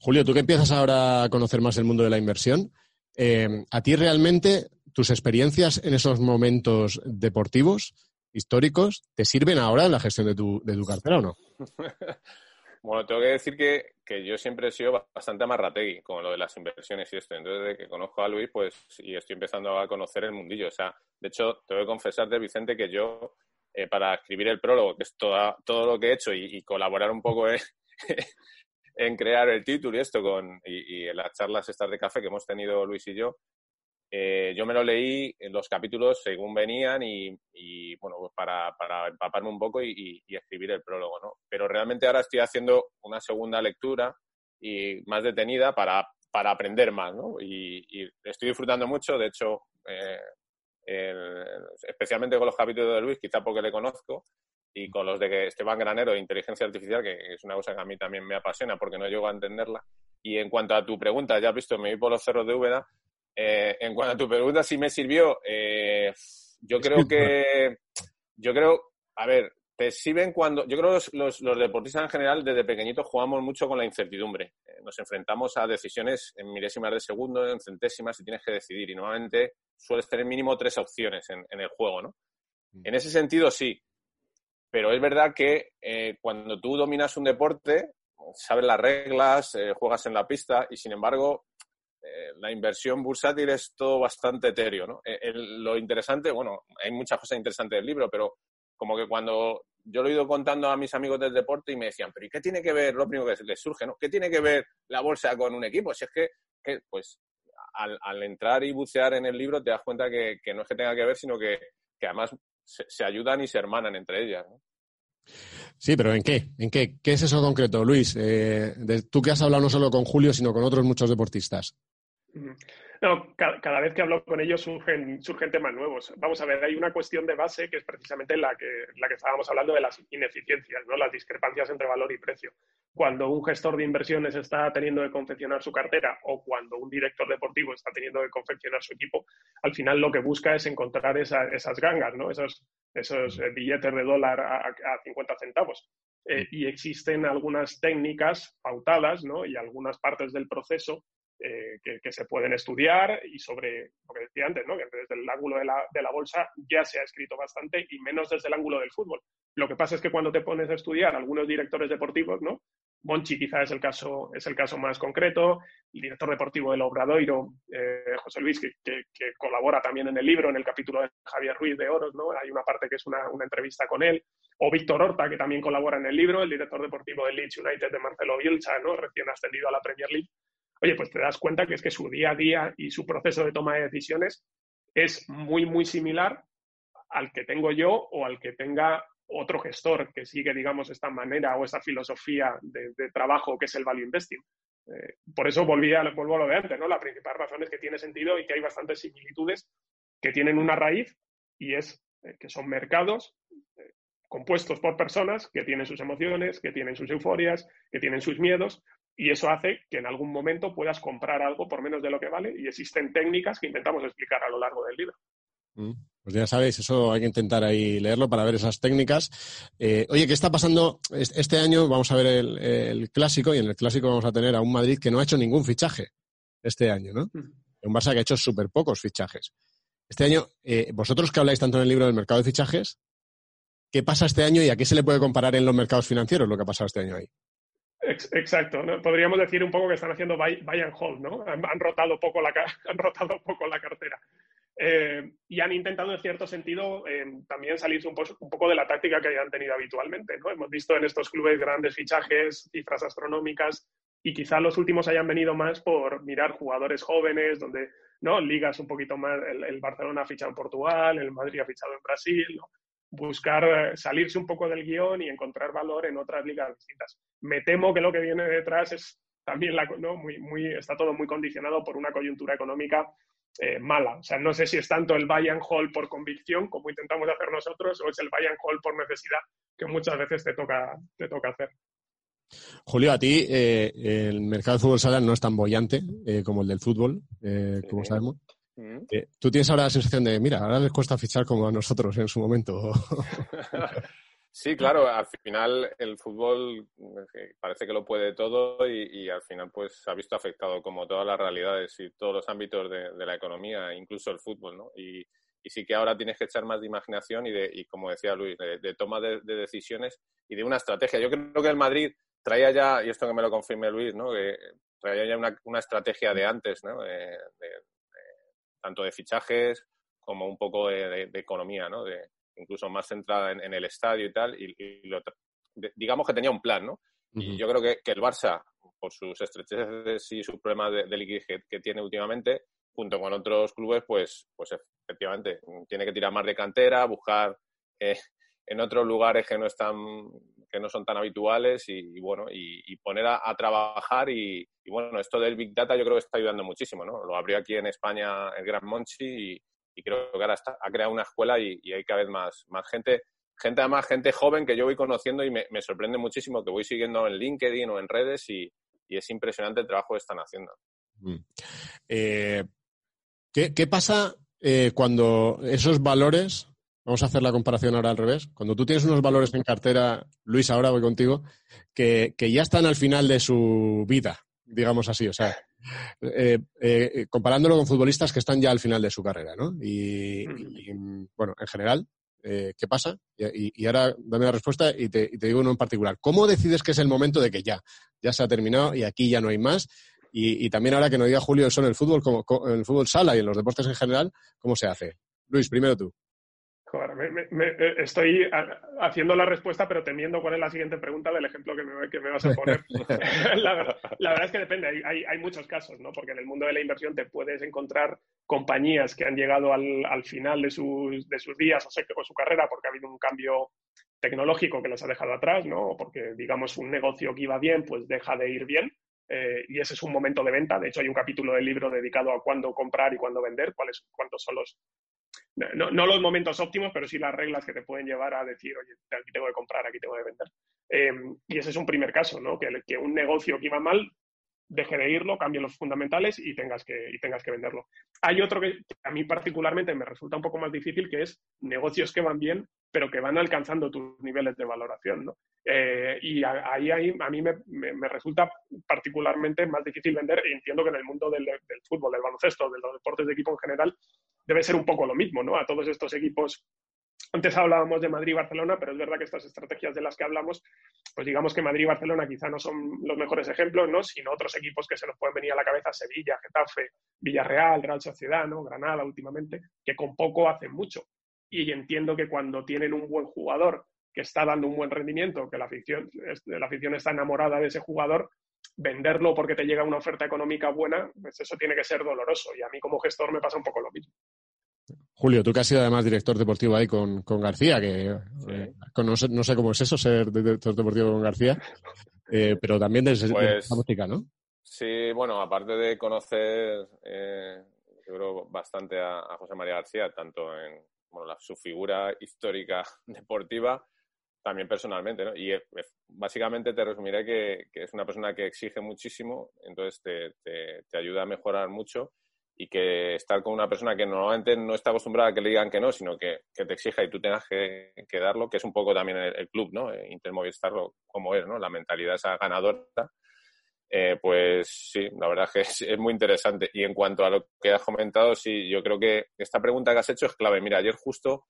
Julio, tú que empiezas ahora a conocer más el mundo de la inversión, eh, ¿a ti realmente tus experiencias en esos momentos deportivos, históricos, te sirven ahora en la gestión de tu, de tu cartera o no? Bueno, tengo que decir que, que, yo siempre he sido bastante amarrategui con lo de las inversiones y esto. Entonces, desde que conozco a Luis, pues, y estoy empezando a conocer el mundillo. O sea, de hecho, tengo que confesarte, Vicente, que yo, eh, para escribir el prólogo, que es toda, todo lo que he hecho y, colaborar un poco en, en, crear el título y esto, con, y, las charlas estas de café que hemos tenido Luis y yo, eh, yo me lo leí en los capítulos según venían y, bueno, pues para, empaparme un poco y, escribir el prólogo, ¿no? Pero realmente ahora estoy haciendo una segunda lectura y más detenida para, para aprender más, ¿no? Y, estoy disfrutando mucho, de hecho, eh, especialmente con los capítulos de Luis, quizá porque le conozco, y con los de Esteban Granero de inteligencia artificial, que es una cosa que a mí también me apasiona porque no llego a entenderla. Y en cuanto a tu pregunta, ya has visto, me vi por los cerros de Úbeda, eh, en cuanto a tu pregunta, si me sirvió, eh, yo creo que, yo creo, a ver, te sirven cuando, yo creo que los, los, deportistas en general desde pequeñitos jugamos mucho con la incertidumbre. Eh, nos enfrentamos a decisiones en milésimas de segundo, en centésimas y tienes que decidir. Y normalmente sueles tener mínimo tres opciones en, en el juego, ¿no? Mm. En ese sentido, sí. Pero es verdad que cuando tú dominas un deporte, sabes las reglas, juegas en la pista y sin embargo la inversión bursátil es todo bastante etéreo, ¿no? Eh, lo interesante, bueno, hay muchas cosas interesantes del libro, pero como que cuando yo lo he ido contando a mis amigos del deporte y me decían, pero ¿y qué tiene que ver, lo primero que les surge, ¿no? ¿Qué tiene que ver la bolsa con un equipo? Si es que, pues, al, entrar y bucear en el libro te das cuenta que, no es que tenga que ver, sino que, además se, ayudan y se hermanan entre ellas. Sí, pero ¿en qué? ¿En qué? ¿Qué es eso concreto, Luis? Eh, tú que has hablado no solo con Julio, sino con otros muchos deportistas. No, cada, vez que hablo con ellos surgen, surgen temas nuevos. Vamos a ver, hay una cuestión de base que es precisamente la que, la que estábamos hablando de las ineficiencias, ¿no? las discrepancias entre valor y precio. Cuando un gestor de inversiones está teniendo que confeccionar su cartera o cuando un director deportivo está teniendo que confeccionar su equipo, al final lo que busca es encontrar esas gangas, ¿no? esos, esos eh, billetes de dólar a, 50 centavos. Eh, y existen algunas técnicas pautadas ¿no? y algunas partes del proceso eh, que, se pueden estudiar y sobre lo que decía antes, ¿no? que desde el ángulo de la, de la, bolsa ya se ha escrito bastante y menos desde el ángulo del fútbol. Lo que pasa es que cuando te pones a estudiar algunos directores deportivos, ¿no? Monchi quizá es el caso, es el caso más concreto, el director deportivo del Obradoiro, eh, José Luis, que, que, colabora también en el libro, en el capítulo de Javier Ruiz de Oros, ¿no? hay una parte que es una, una entrevista con él, o Víctor Horta, que también colabora en el libro, el director deportivo del Leeds United de Marcelo Bielsa, ¿no? recién ascendido a la Premier League oye, pues te das cuenta que es que su día a día y su proceso de toma de decisiones es muy, muy similar al que tengo yo o al que tenga otro gestor que sigue, digamos, esta manera o esta filosofía de, trabajo que es el value investing. Eh, por eso volví a, vuelvo a lo de antes, ¿no? La principal razón es que tiene sentido y que hay bastantes similitudes que tienen una raíz y es eh, que son mercados eh, compuestos por personas que tienen sus emociones, que tienen sus euforias, que tienen sus miedos y eso hace que en algún momento puedas comprar algo por menos de lo que vale y existen técnicas que intentamos explicar a lo largo del libro. Mm, pues ya sabéis, eso hay que intentar ahí leerlo para ver esas técnicas. Eh, oye, ¿qué está pasando? Este año vamos a ver el, clásico y en el clásico vamos a tener a un Madrid que no ha hecho ningún fichaje este año, ¿no? Mm. Un Barça que ha hecho súper pocos fichajes. Este año, eh, vosotros que habláis tanto en el libro del mercado de fichajes, ¿qué pasa este año y a qué se le puede comparar en los mercados financieros lo que ha pasado este año ahí? Exacto, podríamos decir un poco que están haciendo buy, and hold, ¿no? Han, rotado poco la, han rotado poco la cartera. Eh, y han intentado, en cierto sentido, eh, también salirse un, un, poco de la táctica que hayan tenido habitualmente. ¿no? Hemos visto en estos clubes grandes fichajes, cifras astronómicas, y quizá los últimos hayan venido más por mirar jugadores jóvenes, donde no ligas un poquito más. El, el Barcelona ha fichado en Portugal, el Madrid ha fichado en Brasil. ¿no? Buscar eh, salirse un poco del guion y encontrar valor en otras ligas distintas. Me temo que lo que viene detrás es también la, ¿no? muy, muy, está todo muy condicionado por una coyuntura económica eh, mala. O sea, no sé si es tanto el buy and hold por convicción, como intentamos hacer nosotros, o es el buy and hold por necesidad, que muchas veces te toca, te toca hacer. Julio, a ti eh, el mercado de fútbol sala no es tan bollante como el del fútbol, como sabemos. Eh, Tú tienes ahora la sensación de, mira, ahora les cuesta fichar como a nosotros en su momento. Sí, claro, al final el fútbol eh, parece que lo puede todo y, al final pues ha visto afectado como todas las realidades y todos los ámbitos de, la economía, incluso el fútbol, ¿no? Y, sí que ahora tienes que echar más de imaginación y, de, y como decía Luis, de, toma de, decisiones y de una estrategia. Yo creo que el Madrid traía ya, y esto que me lo confirme Luis, ¿no? Que traía ya una, una estrategia de antes, ¿no? Tanto de fichajes como un poco de, economía, ¿no? De, incluso más centrada en, el estadio y tal, y, digamos que tenía un plan, ¿no? Y yo creo que, el Barça, por sus estrecheces y sus problemas de, liquidez que, tiene últimamente, junto con otros clubes, pues, pues efectivamente, tiene que tirar más de cantera, buscar eh, en otros lugares que no están que no son tan habituales y, bueno y, poner a, trabajar y, bueno esto del big data yo creo que está ayudando muchísimo no lo abrió aquí en España el Gran Monchi y, creo que ahora está, ha creado una escuela y, hay cada vez más, más gente, gente además, gente joven que yo voy conociendo y me, sorprende muchísimo que voy siguiendo en LinkedIn o en redes y, es impresionante el trabajo que están haciendo. Mm. Eh, ¿qué, pasa eh, cuando esos valores, vamos a hacer la comparación ahora al revés, cuando tú tienes unos valores en cartera, Luis, ahora voy contigo, que, que ya están al final de su vida, digamos así, o sea, eh, eh, comparándolo con futbolistas que están ya al final de su carrera, ¿no? Y, bueno, en general, eh, ¿qué pasa? Y, ahora dame la respuesta y te, digo uno en particular. ¿Cómo decides que es el momento de que ya, ya se ha terminado y aquí ya no hay más? Y, también ahora que no diga Julio eso en el fútbol, como, en el fútbol sala y en los deportes en general, ¿cómo se hace? Luis, primero tú. Eh, estoy haciendo la respuesta, pero temiendo cuál es la siguiente pregunta del ejemplo que me, vas a poner. la, verdad es que depende, hay, muchos casos, ¿no? Porque en el mundo de la inversión te puedes encontrar compañías que han llegado al, final de sus, de sus días o, su carrera porque ha habido un cambio tecnológico que los ha dejado atrás, ¿no? O porque, digamos, un negocio que iba bien, pues deja de ir bien. Eh, y ese es un momento de venta. De hecho, hay un capítulo del libro dedicado a cuándo comprar y cuándo vender, cuáles, cuántos son los, no, los momentos óptimos, pero sí las reglas que te pueden llevar a decir, oye, aquí tengo que comprar, aquí tengo que vender. Em, y ese es un primer caso, ¿no? Que, un negocio que iba mal deje de irlo, cambie los fundamentales y tengas que, y tengas que venderlo. Hay otro que, a mí particularmente me resulta un poco más difícil, que es negocios que van bien, pero que van alcanzando tus niveles de valoración. ¿no? Eh, y ahí, ahí, a mí me, me, resulta particularmente más difícil vender, entiendo que en el mundo del, fútbol, del baloncesto, de los deportes de equipo en general, debe ser un poco lo mismo, ¿no? A todos estos equipos antes hablábamos de Madrid y Barcelona, pero es verdad que estas estrategias de las que hablamos, pues digamos que Madrid y Barcelona quizá no son los mejores ejemplos, ¿no? Sino otros equipos que se nos pueden venir a la cabeza, Sevilla, Getafe, Villarreal, Real Sociedad, ¿no? Granada últimamente, que con poco hacen mucho. Y entiendo que cuando tienen un buen jugador que está dando un buen rendimiento, que la afición, la afición está enamorada de ese jugador, venderlo porque te llega una oferta económica buena, pues eso tiene que ser doloroso. Y a mí como gestor me pasa un poco lo mismo. Julio, tú que has sido además director deportivo ahí con, García, que eh, no, sé, cómo es eso ser director deportivo con García, eh, pero también desde pues, la música, ¿no? Sí, bueno, aparte de conocer, eh, yo creo, bastante a, José María García, tanto en su figura histórica deportiva, también personalmente, ¿no? Y básicamente te resumiré que, es una persona que exige muchísimo, entonces te ayuda a mejorar mucho y que estar con una persona que normalmente no está acostumbrada a que le digan que no, sino que, te exija y tú tengas que, darlo, que es un poco también el, club, ¿no? Eh, Intermovistar como es, ¿no? La mentalidad esa ganadora, eh, pues sí, la verdad es que es, muy interesante. Y en cuanto a lo que has comentado, sí, yo creo que esta pregunta que has hecho es clave. Mira, ayer justo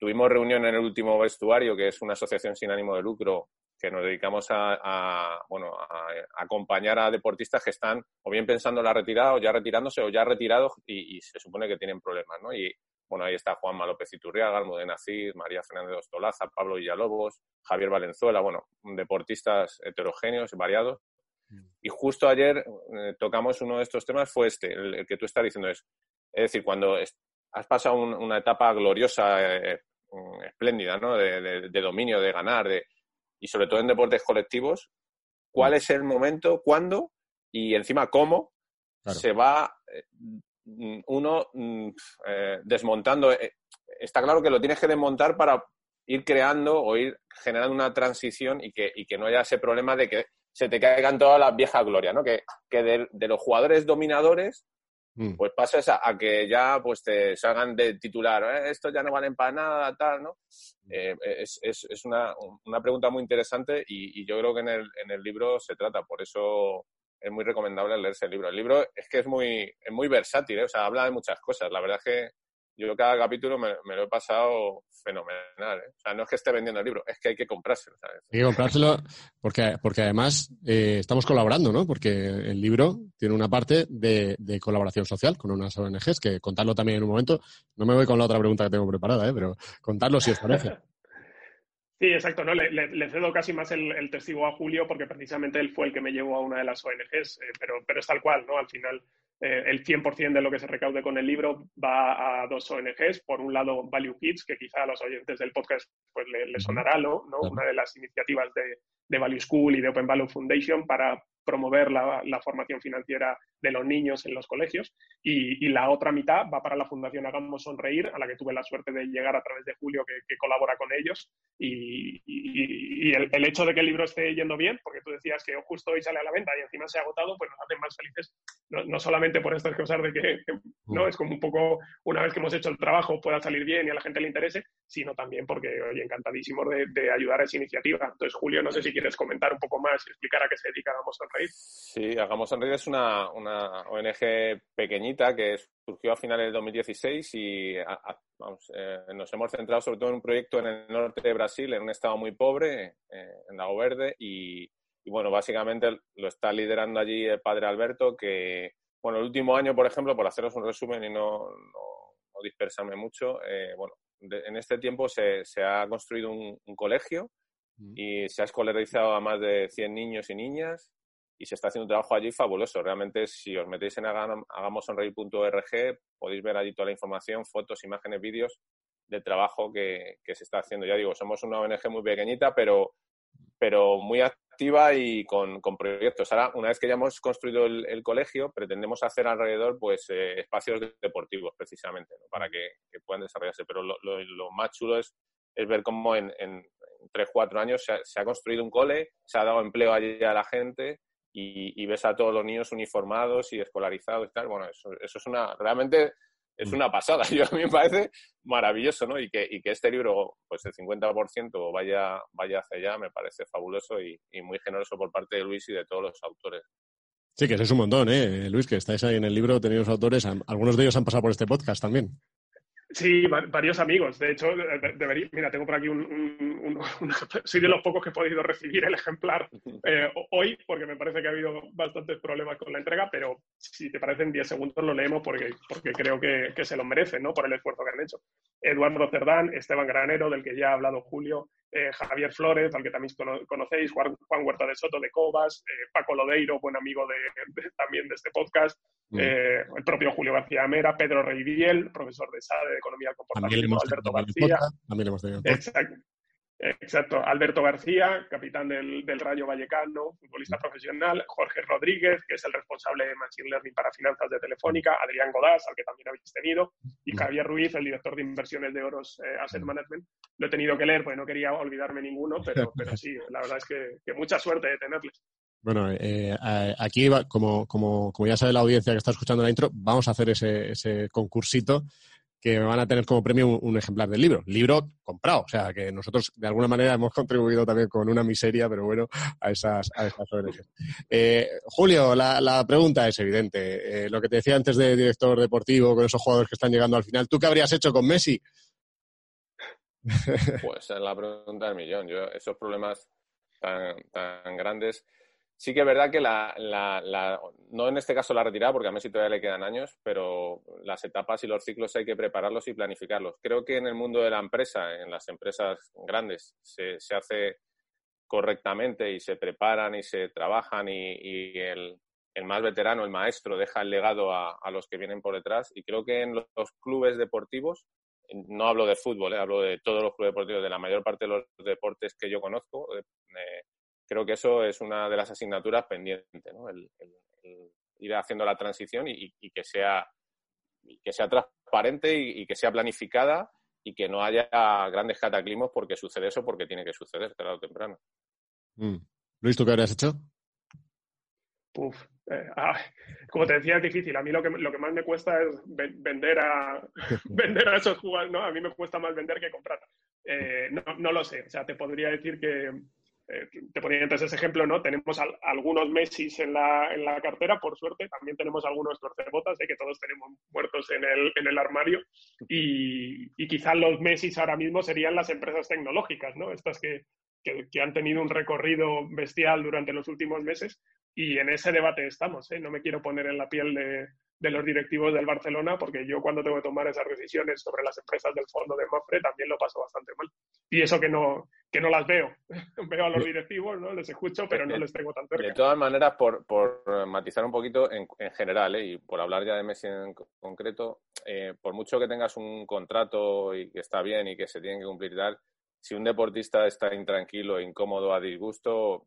tuvimos reunión en el último vestuario, que es una asociación sin ánimo de lucro que nos dedicamos a, bueno, a, acompañar a deportistas que están o bien pensando en la retirada o ya retirándose o ya retirados y, se supone que tienen problemas, ¿no? Y bueno, ahí está Juanma López Iturriaga, Almudena Cid, María Fernández Ostolaza, Pablo Villalobos, Javier Valenzuela, bueno, deportistas heterogéneos, variados. Mm. Y justo ayer eh, tocamos uno de estos temas, fue este, el, que tú estás diciendo es, es decir, cuando has pasado una etapa gloriosa, eh, mm, espléndida, ¿no? de, dominio, de ganar, de, y sobre todo en deportes colectivos, cuál mm. es el momento, cuándo y encima cómo se va eh, uno mm, eh, desmontando. Eh, está claro que lo tienes que desmontar para ir creando o ir generando una transición y que, y que no haya ese problema de que se te caigan todas las viejas glorias, ¿no? Que, que de, los jugadores dominadores Mm. Pues pasas a, a que ya pues te salgan de titular, "Eh, estos ya no valen para nada, tal, ¿no? Eh, es es, es una, una pregunta muy interesante y, y yo creo que en el, en el libro se trata, por eso es muy recomendable leerse el libro. El libro es que es muy, es muy versátil, ¿eh? o sea, habla de muchas cosas. La verdad es que yo cada capítulo me, me lo he pasado fenomenal. ¿eh? O sea, no es que esté vendiendo el libro, es que hay que comprárselo. ¿sabes? Hay que comprárselo porque, porque además eh, estamos colaborando, ¿no? Porque el libro tiene una parte de, de colaboración social con unas ONGs, que contarlo también en un momento. No me voy con la otra pregunta que tengo preparada, ¿eh? Pero contarlo si os parece. Sí, exacto, ¿no? Le, le- le cedo casi más el, el testigo a Julio porque precisamente él fue el que me llevó a una de las ONGs, eh, pero, pero es tal cual, ¿no? Al final, eh, el 100% de lo que se recaude con el libro va a dos ONGs. Por un lado, Value Kids, que quizá a los oyentes del podcast pues, le, le sonará, ¿no? ¿no? Una de las iniciativas de, de Value School y de Open Value Foundation para promover la, la formación financiera de los niños en los colegios. Y, y la otra mitad va para la Fundación Hagamos Sonreír, a la que tuve la suerte de llegar a través de Julio, que, que colabora con ellos. Y, y- y el, el hecho de que el libro esté yendo bien, porque tú decías que justo hoy sale a la venta y encima se ha agotado, pues nos hacen más felices, no, no solamente por estas cosas de que, que, no es como un poco, una vez que hemos hecho el trabajo, pueda salir bien y a la gente le interese, sino también porque, oye, encantadísimos de, ayudar a esa iniciativa. Entonces, Julio, no sé si quieres comentar un poco más y explicar a qué se dedica Hagamos Sonreír. Sí, Hagamos Sonreír es una, una ONG pequeñita que surgió a finales de 2016 y eh, nos hemos centrado sobre todo en un proyecto en el norte de Brasil, en un estado muy pobre, eh, en Lago Verde, y, bueno, básicamente lo está liderando allí el padre Alberto, que, bueno, el último año, por ejemplo, por haceros un resumen y no, no- no dispersarme mucho, eh, bueno, de- en este tiempo se, se ha construido un, un colegio y se ha escolarizado a más de 100 niños y niñas y se está haciendo un trabajo allí fabuloso. Realmente, si os metéis en hagam- hagamosonreír.org, podéis ver allí toda la información, fotos, imágenes, vídeos del trabajo que, que se está haciendo. Ya digo, somos una ONG muy pequeñita, pero, pero muy activa y con, con proyectos. Ahora, una vez que ya hemos construido el, colegio, pretendemos hacer alrededor pues eh, espacios de- deportivos, precisamente, ¿no? para que, puedan desarrollarse. Pero lo, lo- lo más chulo es, es ver cómo en, en, tres, cuatro años se ha, se ha construido un cole, se ha dado empleo allí a la gente y, y ves a todos los niños uniformados y escolarizados y tal. Bueno, eso, eso es una, realmente es una pasada. Yo, a mí me parece maravilloso, ¿no? Y que, y que este libro, pues el 50% vaya, vaya hacia allá, me parece fabuloso y, muy generoso por parte de Luis y de todos los autores. Sí, que es un montón, ¿eh? Luis, que estáis ahí en el libro, tenéis autores, algunos de ellos han pasado por este podcast también. Sí, va- varios amigos. De hecho, de- debería, mira, tengo por aquí un, un- soy de los pocos que he podido recibir el ejemplar eh, ho- hoy, porque me parece que ha habido bastantes problemas con la entrega, pero si te parecen 10 segundos lo leemos porque, porque creo que, que se lo merecen, ¿no? Por el esfuerzo que han hecho. Eduardo Cerdán, Esteban Granero, del que ya ha hablado Julio, eh, Javier Flores, al que también cono- conocéis, Juan, Juan Huerta de Soto de Cobas, eh, Paco Lodeiro, buen amigo de, de- también de este podcast, Mm. eh, el propio Julio García Mera, Pedro Reiviel, profesor de SADE, de Economía del También le Comportamiento, hemos Alberto García. podcast, también hemos tenido. Exacto. Exacto. Alberto García, capitán del, del Rayo Vallecano, futbolista profesional. Jorge Rodríguez, que es el responsable de Machine Learning para finanzas de Telefónica. Adrián Godás, al que también habéis tenido. Y Javier Ruiz, el director de inversiones de Oros eh, Asset Management. Lo he tenido que leer porque no quería olvidarme ninguno, pero, sí, la verdad es que, que mucha suerte de tenerles. Bueno, eh, aquí, va- como, como, como ya sabe la audiencia que está escuchando la intro, vamos a hacer ese, ese concursito que van a tener como premio un, ejemplar del libro. Libro comprado, o sea, que nosotros de alguna manera hemos contribuido también con una miseria, pero bueno, a esas, a esas. Eh, Julio, la, la pregunta es evidente. Eh, lo que te decía antes de director deportivo, con esos jugadores que están llegando al final, ¿tú qué habrías hecho con Messi? Pues es la pregunta del millón. Yo, esos problemas tan, tan grandes. Sí que es verdad que la, la, la- no en este caso la retirada, porque a Messi todavía le quedan años, pero las etapas y los ciclos hay que prepararlos y planificarlos. Creo que en el mundo de la empresa, en las empresas grandes, se, se hace correctamente y se preparan y se trabajan y, y el, el más veterano, el maestro, deja el legado a, a los que vienen por detrás. Y creo que en los, clubes deportivos, no hablo de fútbol, eh, hablo de todos los clubes deportivos, de la mayor parte de los deportes que yo conozco, eh, eh, creo que eso es una de las asignaturas pendientes, ¿no? El, el- el ir haciendo la transición y, que sea y que sea transparente y, y que sea planificada y que no haya grandes cataclismos porque sucede eso porque tiene que suceder tarde o temprano. Mm. Luis, ¿tú qué habrías hecho? Uf, eh, ah, como te decía, es difícil. A mí lo que, lo que más me cuesta es vender a, vender a esos jugadores, ¿no? A mí me cuesta más vender que comprar. Eh, no, no, lo sé. O sea, te podría decir que, te ponía entonces ese ejemplo, ¿no? Tenemos algunos Messi en la, en la cartera, por suerte. También tenemos algunos torcebotas, de que todos tenemos muertos en el, en el armario. Y, y quizás los Messi ahora mismo serían las empresas tecnológicas, ¿no? Estas que, que, han tenido un recorrido bestial durante los últimos meses y en ese debate estamos. ¿eh? No me quiero poner en la piel de, los directivos del Barcelona porque yo cuando tengo que tomar esas decisiones sobre las empresas del fondo de Mafre también lo paso bastante mal. Y eso que no, que no las veo. veo a los directivos, ¿no? les escucho, pero no les tengo tan cerca. De todas maneras, por, por matizar un poquito en, en general ¿eh? y por hablar ya de Messi en concreto, eh, por mucho que tengas un contrato y que está bien y que se tiene que cumplir y tal, si un deportista está intranquilo, incómodo, a disgusto,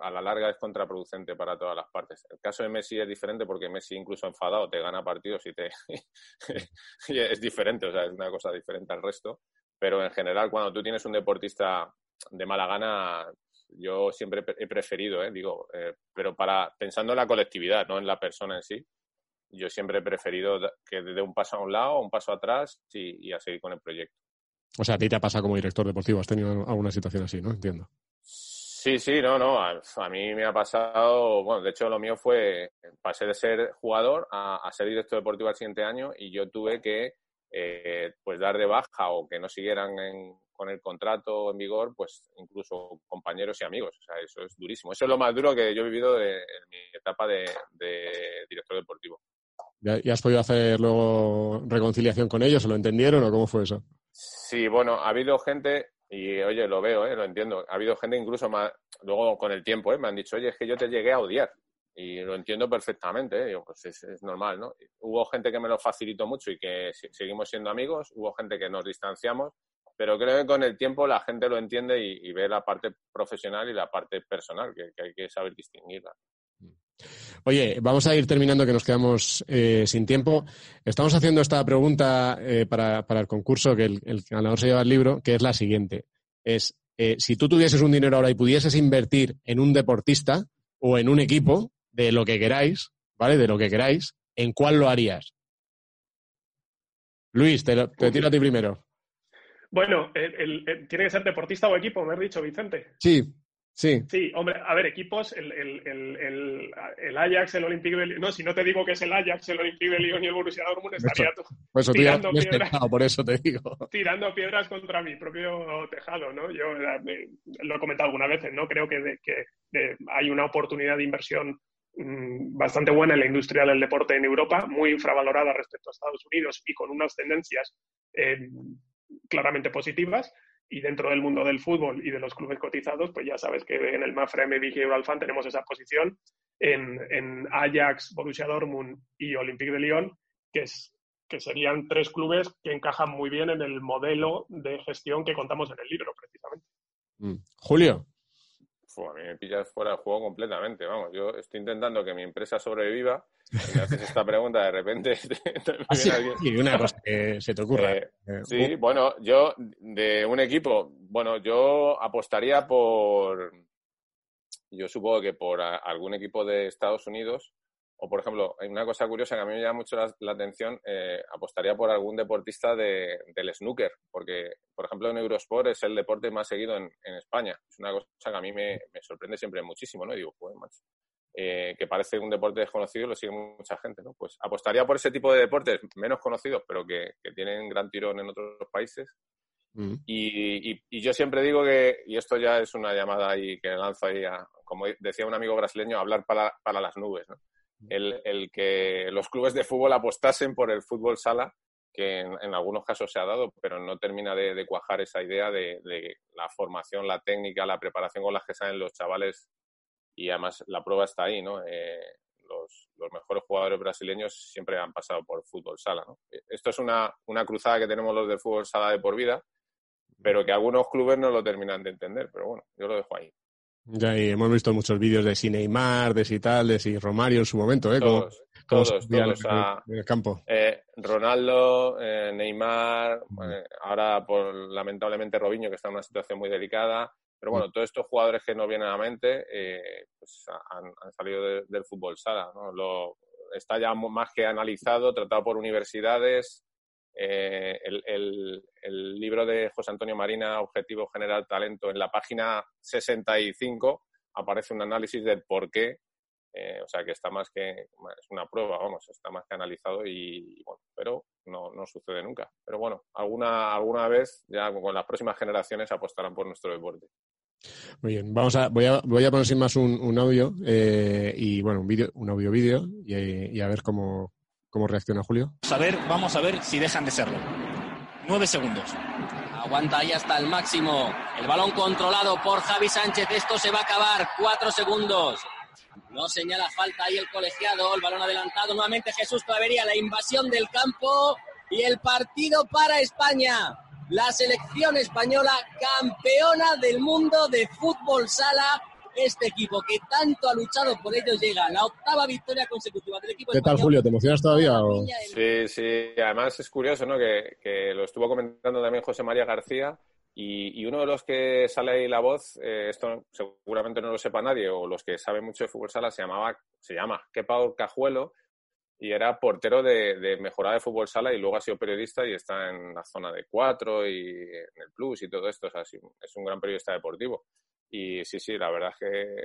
a la larga es contraproducente para todas las partes. El caso de Messi es diferente porque Messi incluso enfadado te gana partidos y te es diferente, o sea, es una cosa diferente al resto. Pero en general, cuando tú tienes un deportista de mala gana, yo siempre he preferido, ¿eh? digo, eh, pero para pensando en la colectividad, no en la persona en sí, yo siempre he preferido que dé un paso a un lado, un paso atrás y a seguir con el proyecto. O sea, a ti te ha pasado como director deportivo, has tenido alguna situación así, ¿no? Entiendo. Sí, sí, no, no. A, mí me ha pasado, bueno, de hecho lo mío fue, pasé de ser jugador a, ser director deportivo al siguiente año y yo tuve que, eh, pues, dar de baja o que no siguieran con el contrato en vigor, pues, incluso compañeros y amigos. O sea, eso es durísimo. Eso es lo más duro que yo he vivido en mi etapa de, director deportivo. ¿Y has podido hacer luego reconciliación con ellos? ¿O lo entendieron o cómo fue eso? Sí, bueno, ha habido gente, y oye, lo veo, ¿eh? lo entiendo, ha habido gente incluso más, luego con el tiempo, ¿eh? me han dicho, oye, es que yo te llegué a odiar. Y lo entiendo perfectamente, ¿eh? pues es, normal, ¿no? Hubo gente que me lo facilitó mucho y que seguimos siendo amigos, hubo gente que nos distanciamos, pero creo que con el tiempo la gente lo entiende y, ve la parte profesional y la parte personal, que hay que saber distinguirla. Oye, vamos a ir terminando que nos quedamos eh, sin tiempo. Estamos haciendo esta pregunta eh, para, el concurso que el, ganador se lleva el libro, que es la siguiente. Es, eh, si tú tuvieses un dinero ahora y pudieses invertir en un deportista o en un equipo de lo que queráis, ¿vale? De lo que queráis, ¿en cuál lo harías? Luis, te, te tiro a ti primero. Bueno, ¿tiene que ser deportista o equipo? Me has dicho, Vicente. Sí. Sí. Sí, hombre, a ver, equipos, el, el, Ajax, el Olympique de Lyon, no, si no te digo que es el Ajax, el Olympique de Lyon y el Borussia Dortmund, estaría pues tirando piedras, por eso te digo. Tirando piedras contra mi propio tejado, ¿no? Yo eh, lo he comentado algunas veces, ¿no? Creo que, que hay una oportunidad de inversión mm, bastante buena en la industria del deporte en Europa, muy infravalorada respecto a Estados Unidos y con unas tendencias eh, claramente positivas y dentro del mundo del fútbol y de los clubes cotizados, pues ya sabes que en el Mafra, y Euralfan tenemos esa posición en, en, Ajax, Borussia Dortmund y Olympique de Lyon, que, es, que serían tres clubes que encajan muy bien en el modelo de gestión que contamos en el libro, precisamente. Mm. Julio a mí me pillas fuera de juego completamente. Vamos, yo estoy intentando que mi empresa sobreviva y me haces esta pregunta de repente. y una cosa que se te ocurra. Eh, sí, bueno, yo de un equipo, bueno, yo apostaría por. Yo supongo que por algún equipo de Estados Unidos o, por ejemplo, hay una cosa curiosa que a mí me llama mucho la, atención, eh, apostaría por algún deportista de, del snooker, porque, por ejemplo, en Eurosport es el deporte más seguido en, España. Es una cosa que a mí me, sorprende siempre muchísimo, ¿no? Y digo, pues, macho, eh, que parece un deporte desconocido y lo sigue mucha gente, ¿no? Pues apostaría por ese tipo de deportes menos conocidos, pero que, tienen gran tirón en otros países. Mm. Y, yo siempre digo que, y esto ya es una llamada ahí que lanzo ahí, a, como decía un amigo brasileño, hablar para, para las nubes, ¿no? El, que los clubes de fútbol apostasen por el fútbol sala, que en, algunos casos se ha dado, pero no termina de, cuajar esa idea de, la formación, la técnica, la preparación con la que salen los chavales y además la prueba está ahí, ¿no? Eh, los, mejores jugadores brasileños siempre han pasado por fútbol sala, ¿no? Esto es una, una cruzada que tenemos los del fútbol sala de por vida, pero que algunos clubes no lo terminan de entender, pero bueno, yo lo dejo ahí. Ya, y hemos visto muchos vídeos de si Neymar, de si tal, de si Romario en su momento, ¿eh? Todos, todos, todos. En, el campo. Eh, Ronaldo, eh, Neymar, eh, ahora por lamentablemente Robinho, que está en una situación muy delicada. Pero bueno, todos estos jugadores que no vienen a la mente, pues han, han salido de- del fútbol sala. ¿no? Lo, está ya más que analizado, tratado por universidades. Eh, el, libro de José Antonio Marina, Objetivo General Talento, en la página 65 aparece un análisis del por qué. eh, o sea que está más que, es una prueba, vamos, está más que analizado y, bueno, pero no, no sucede nunca. Pero bueno, alguna, alguna vez ya con las próximas generaciones apostarán por nuestro deporte. Muy bien, vamos a, voy a, voy a poner sin más un, un audio eh, y bueno, un vídeo, un audio vídeo y a ver cómo, cómo reacciona Julio. Vamos a ver, vamos a ver si dejan de serlo. Nueve segundos. Aguanta ahí hasta el máximo. El balón controlado por Javi Sánchez. Esto se va a acabar. Cuatro segundos. No señala falta ahí el colegiado. El balón adelantado. Nuevamente Jesús Clavería. La invasión del campo. Y el partido para España. La selección española campeona del mundo de fútbol sala. Este equipo que tanto ha luchado por ello llega a la octava victoria consecutiva del equipo ¿Qué tal. Julio? ¿Te emocionas todavía? O... Sí, sí. Además es curioso, ¿no? Que, que lo estuvo comentando también José María García y, y uno de los que sale ahí la voz, eh, esto seguramente no lo sepa nadie, o los que saben mucho de fútbol sala, se llamaba, se llama Kepa Cajuelo y era portero de, de mejorada de fútbol sala y luego ha sido periodista y está en la zona de cuatro y en el plus y todo esto. O sea, es un gran periodista deportivo. Y sí, sí, la verdad es que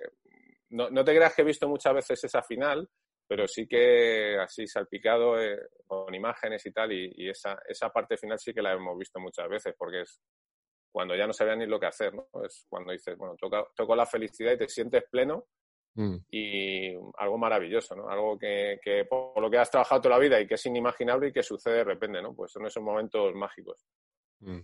no, no te creas que he visto muchas veces esa final, pero sí que así salpicado eh, con imágenes y tal, y, y esa, esa parte final sí que la hemos visto muchas veces, porque es cuando ya no sabía ni lo que hacer, ¿no? Es cuando dices, bueno, toca, toco la felicidad y te sientes pleno Mm. y algo maravilloso, ¿no? Algo que, que por lo que has trabajado toda la vida y que es inimaginable y que sucede de repente, ¿no? Pues son esos momentos mágicos. Mm.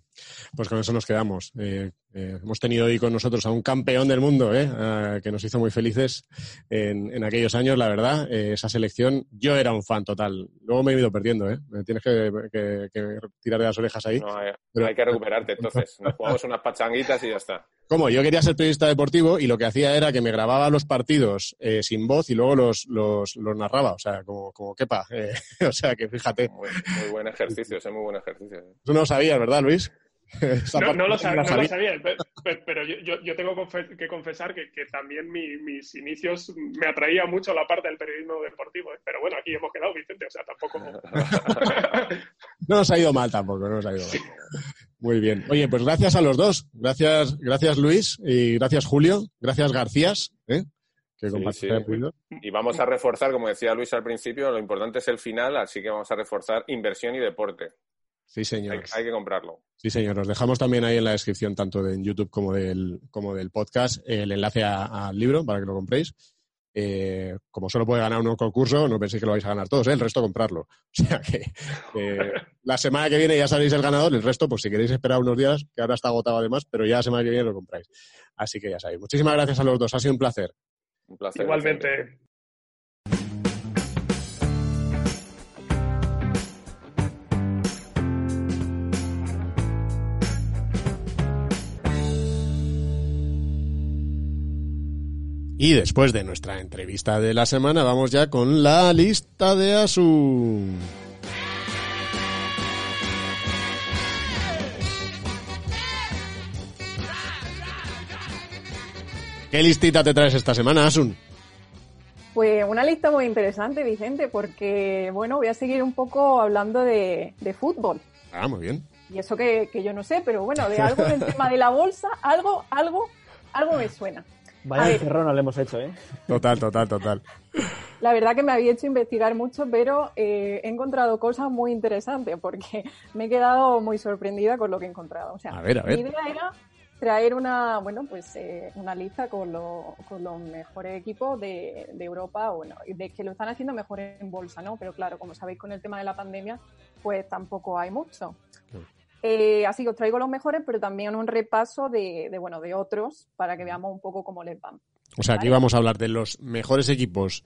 Pues con eso nos quedamos. Eh, eh, hemos tenido hoy con nosotros a un campeón del mundo, ¿eh? Que nos hizo muy felices en, en aquellos años, la verdad. Eh, esa selección, yo era un fan total. Luego me he ido perdiendo, ¿eh? Me tienes que, que- que tirar de las orejas ahí. No, hay, Pero- hay que recuperarte, entonces. Nos jugamos unas pachanguitas y ya está. Como yo quería ser periodista deportivo y lo que hacía era que me grababa los partidos eh, sin voz y luego los, los, los narraba, o sea, como, como quepa. Eh, o sea, que fíjate, Muy, muy buen ejercicio, es muy buen ejercicio. tú no lo sabías, ¿verdad, Luis? Esa No, lo, no sab- la no lo sabía. sabía, pe- pe- pero yo, tengo que confesar que, que también mi- mis inicios me atraía mucho la parte del periodismo deportivo. ¿eh? Pero bueno, aquí hemos quedado, Vicente, o sea, tampoco... No nos ha ido mal tampoco, no nos ha ido mal. Muy bien. Oye, pues gracias a los dos. Gracias, gracias Luis y gracias Julio. Gracias Garcías, ¿eh? que Sí, compartiste sí. Y vamos a reforzar, como decía Luis al principio, lo importante es el final, así que vamos a reforzar inversión y deporte. Sí, Hay, señor. hay que comprarlo. Sí, señor. Os dejamos también ahí en la descripción, tanto de en YouTube como del, como del podcast, el enlace a- al libro para que lo compréis. Eh, como solo puede ganar uno concurso, no penséis que lo vais a ganar todos, ¿eh? el resto comprarlo. O sea que eh, la semana que viene ya sabéis el ganador, el resto, pues si queréis esperar unos días, que ahora está agotado además, pero ya la semana que viene lo compráis. Así que ya sabéis. Muchísimas gracias a los dos, ha sido un placer. Un placer. Igualmente. Y después de nuestra entrevista de la semana, vamos ya con la lista de Asu. ¿Qué listita te traes esta semana, Asun? Pues una lista muy interesante, Vicente, porque bueno, voy a seguir un poco hablando de, de fútbol. Ah, muy bien. Y eso que, que yo no sé, pero bueno, de algo del tema de la bolsa, algo, algo, algo me suena. Vaya ver. encerrona le hemos hecho, ¿eh? Total, total, total. La verdad que me había hecho investigar mucho, pero eh, he encontrado cosas muy interesantes porque me he quedado muy sorprendida con lo que he encontrado. O sea, A ver, a ver. mi idea era traer una, bueno, pues eh, una lista con, lo- con los mejores equipos de, de Europa, bueno, de que lo están haciendo mejor en bolsa, ¿no? Pero claro, como sabéis con el tema de la pandemia, pues tampoco hay mucho. Eh, así que os traigo los mejores, pero también un repaso de, de, bueno, de otros para que veamos un poco cómo les van. O sea, aquí vamos a hablar de los mejores equipos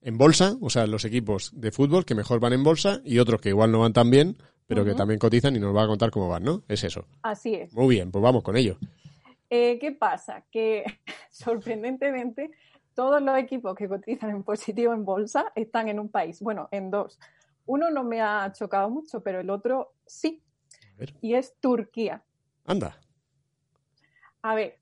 en bolsa, o sea, los equipos de fútbol que mejor van en bolsa y otros que igual no van tan bien, pero que también cotizan y nos va a contar cómo van, ¿no? Es eso. Así es. Muy bien, pues vamos con ello. Eh, ¿Qué pasa? Que sorprendentemente todos los equipos que cotizan en positivo en bolsa están en un país, bueno, en dos. Uno no me ha chocado mucho, pero el otro sí. Y es Turquía. Anda. A ver,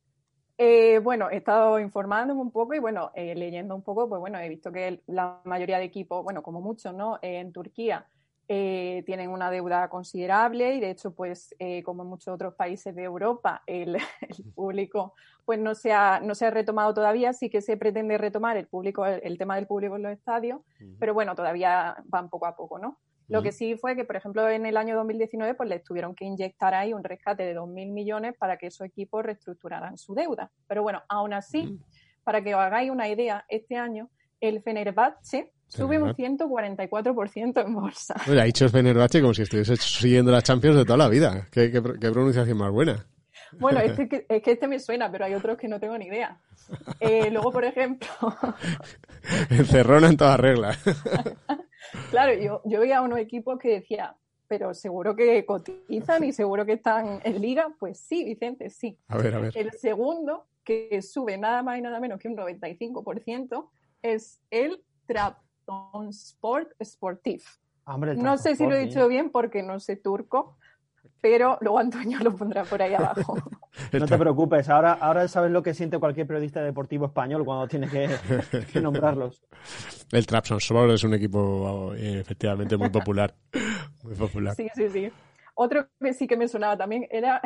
Eh, bueno, he estado informándome un poco y bueno, eh, leyendo un poco, pues bueno, he visto que la mayoría de equipos, bueno, como muchos, ¿no? en Turquía eh, tienen una deuda considerable y de hecho, pues como en muchos otros países de Europa, el, público pues no se, ha, no se ha retomado todavía, sí que se pretende retomar el público, el, tema del público en los estadios, pero bueno, todavía van poco a poco, ¿no? Lo que sí fue que, por ejemplo, en el año 2019, pues les tuvieron que inyectar ahí un rescate de 2.000 millones para que esos equipos reestructuraran su deuda. Pero bueno, aún así, para que os hagáis una idea, este año el Fenerbahce sube un 144% en bolsa. ha dicho el Fenerbahce como si estuviese siguiendo las Champions de toda la vida. Qué, pronunciación más buena. Bueno, este, es que este me suena, pero hay otros que no tengo ni idea. Eh, luego, por ejemplo... Encerrona en toda regla. Claro, yo, yo veía unos equipos que decía, pero seguro que cotizan y seguro que están en liga. Pues sí, Vicente, sí. A ver, a ver. El segundo, que sube nada más y nada menos que un 95%, es el Trabzonspor Sportif. no sé si lo he dicho bien porque no sé turco, pero luego Antonio lo pondrá por ahí abajo. no te preocupes, ahora, ahora sabes lo que siente cualquier periodista deportivo español cuando tiene que, nombrarlos. El Trabzonspor es un equipo eh, efectivamente muy popular. Muy popular. Sí, sí, sí. Otro que sí que me sonaba también era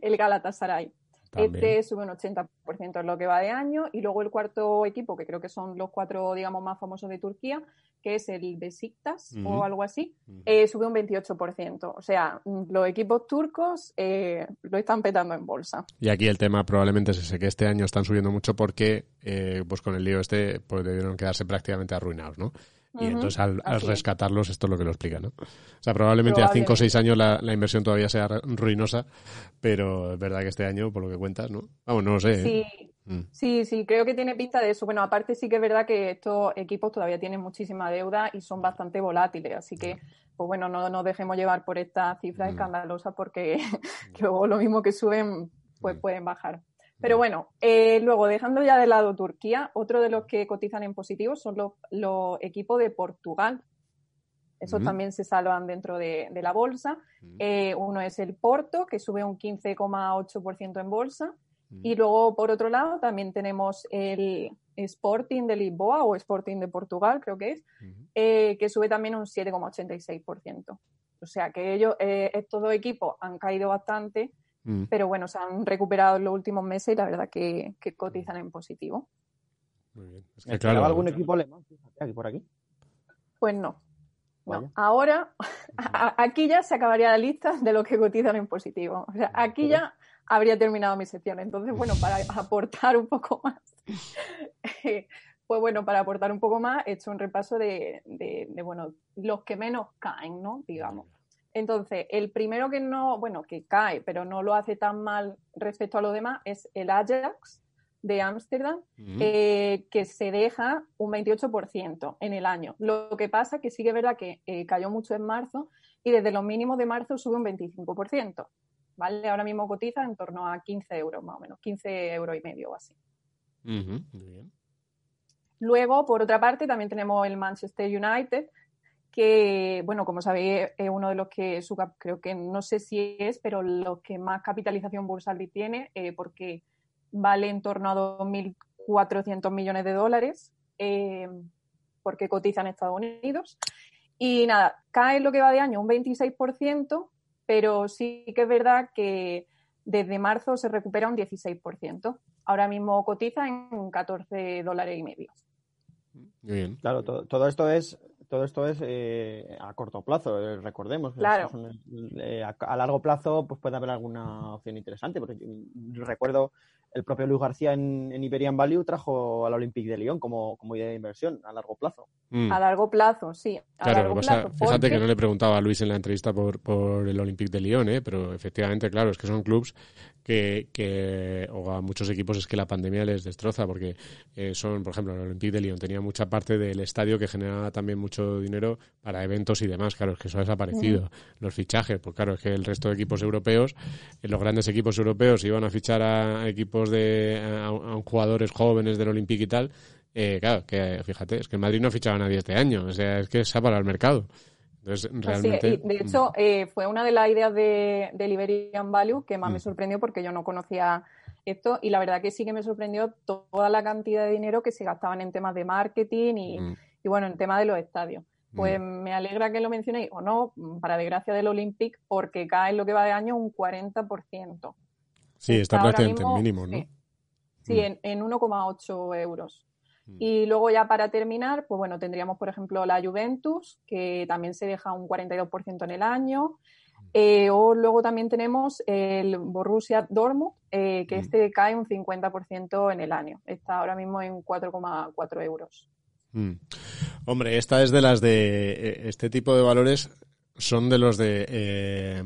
el Galatasaray. Este sube un 80% en lo que va de año. Y luego el cuarto equipo, que creo que son los cuatro, digamos, más famosos de Turquía, que es el Besiktas o algo así, eh, sube un 28%. O sea, los equipos turcos eh, lo están petando en bolsa. Y aquí el tema probablemente es ese, que este año están subiendo mucho porque, eh, pues con el lío este, pues debieron quedarse prácticamente arruinados, ¿no? Y entonces al, rescatarlos, esto es lo que lo explica, ¿no? O sea, probablemente, a 5 o 6 años la, inversión todavía sea ruinosa, pero es verdad que este año, por lo que cuentas, ¿no? Vamos, no lo sé. Sí. Mm. Sí, sí, creo que tiene pinta de eso. Bueno, aparte sí que es verdad que estos equipos todavía tienen muchísima deuda y son bastante volátiles, así que, pues bueno, no nos dejemos llevar por esta cifra mm. escandalosa porque luego lo mismo que suben, pues mm. pueden bajar. Pero bueno, eh, luego dejando ya de lado Turquía, otro de los que cotizan en positivo son los, equipos de Portugal. Esos también se salvan dentro de, la bolsa. Eh, uno es el Porto, que sube un 15,8% en bolsa. Y luego, por otro lado, también tenemos el Sporting de Lisboa o Sporting de Portugal, creo que es, eh, que sube también un 7,86%. O sea que ellos, estos dos equipos han caído bastante Mm. Pero bueno, se han recuperado en los últimos meses y la verdad que, cotizan en positivo. Muy bien. Es que, claro, algún equipo alemán aquí por aquí? Pues no. Ahora, aquí ya se acabaría la lista de los que cotizan en positivo. O sea, aquí ya habría terminado mi sección. Entonces, bueno, para aportar un poco más, pues bueno, para aportar un poco más, he hecho un repaso de, de, bueno, los que menos caen, ¿no? Digamos. Entonces, el primero que no, bueno, que cae, pero no lo hace tan mal respecto a lo demás, es el Ajax de Ámsterdam, eh, que se deja un 28% en el año. Lo que pasa es que sí que es verdad que eh, cayó mucho en marzo y desde los mínimos de marzo sube un 25%. ¿Vale? Ahora mismo cotiza en torno a 15 euros más o menos, 15 euros y medio o así. Luego, por otra parte, también tenemos el Manchester United, que, bueno, como sabéis, es uno de los que, su, creo que no sé si es, pero los que más capitalización bursal tiene, eh, porque vale en torno a 2.400 millones de dólares, eh, porque cotiza en Estados Unidos. Y nada, cae lo que va de año un 26%, pero sí que es verdad que desde marzo se recupera un 16%. Ahora mismo cotiza en 14 dólares y medio. bien. Claro, todo esto es todo esto es eh, a corto plazo, eh, recordemos. Claro. Eh, a, largo plazo pues puede haber alguna opción interesante. Porque recuerdo el propio Luis García en, Iberian Value trajo al Olympique de Lyon como, como idea de inversión a largo plazo. Mm. A largo plazo, sí. claro, fíjate que no le preguntaba a Luis en la entrevista por, por el Olympique de Lyon, ¿eh? pero efectivamente, claro, es que son clubs que, que, o a muchos equipos es que la pandemia les destroza, porque eh, son, por ejemplo, el Olympique de Lyon tenía mucha parte del estadio que generaba también mucho dinero para eventos y demás, claro, es que eso ha desaparecido. Los fichajes, pues claro, es que el resto de equipos europeos, eh, los grandes equipos europeos iban a fichar a equipos de, a, jugadores jóvenes del Olympique y tal, eh, claro, que fíjate, es que el Madrid no ha fichado a nadie este año, o sea, es que se ha parado el mercado de hecho, mm. eh, fue una de las ideas de, de Liberian Value que más me mm. sorprendió porque yo no conocía esto, y la verdad que sí que me sorprendió toda la cantidad de dinero que se gastaban en temas de marketing y, Mm. y bueno, en tema de los estadios. Pues me alegra que lo mencionéis, o no, para desgracia del Olympic, porque cae en lo que va de año un 40%. Sí, está ahora prácticamente en mínimo, ¿no? Sí, Sí, Mm. en, en 1,8 euros. Mm. Y luego ya para terminar, pues bueno, tendríamos por ejemplo la Juventus, que también se deja un 42% en el año. Eh, o luego también tenemos el Borussia Dortmund, eh, que Mm. este cae un 50% en el año. Está ahora mismo en 4,4 euros. Mm. Hombre, esta es de las de eh, este tipo de valores son de los de eh,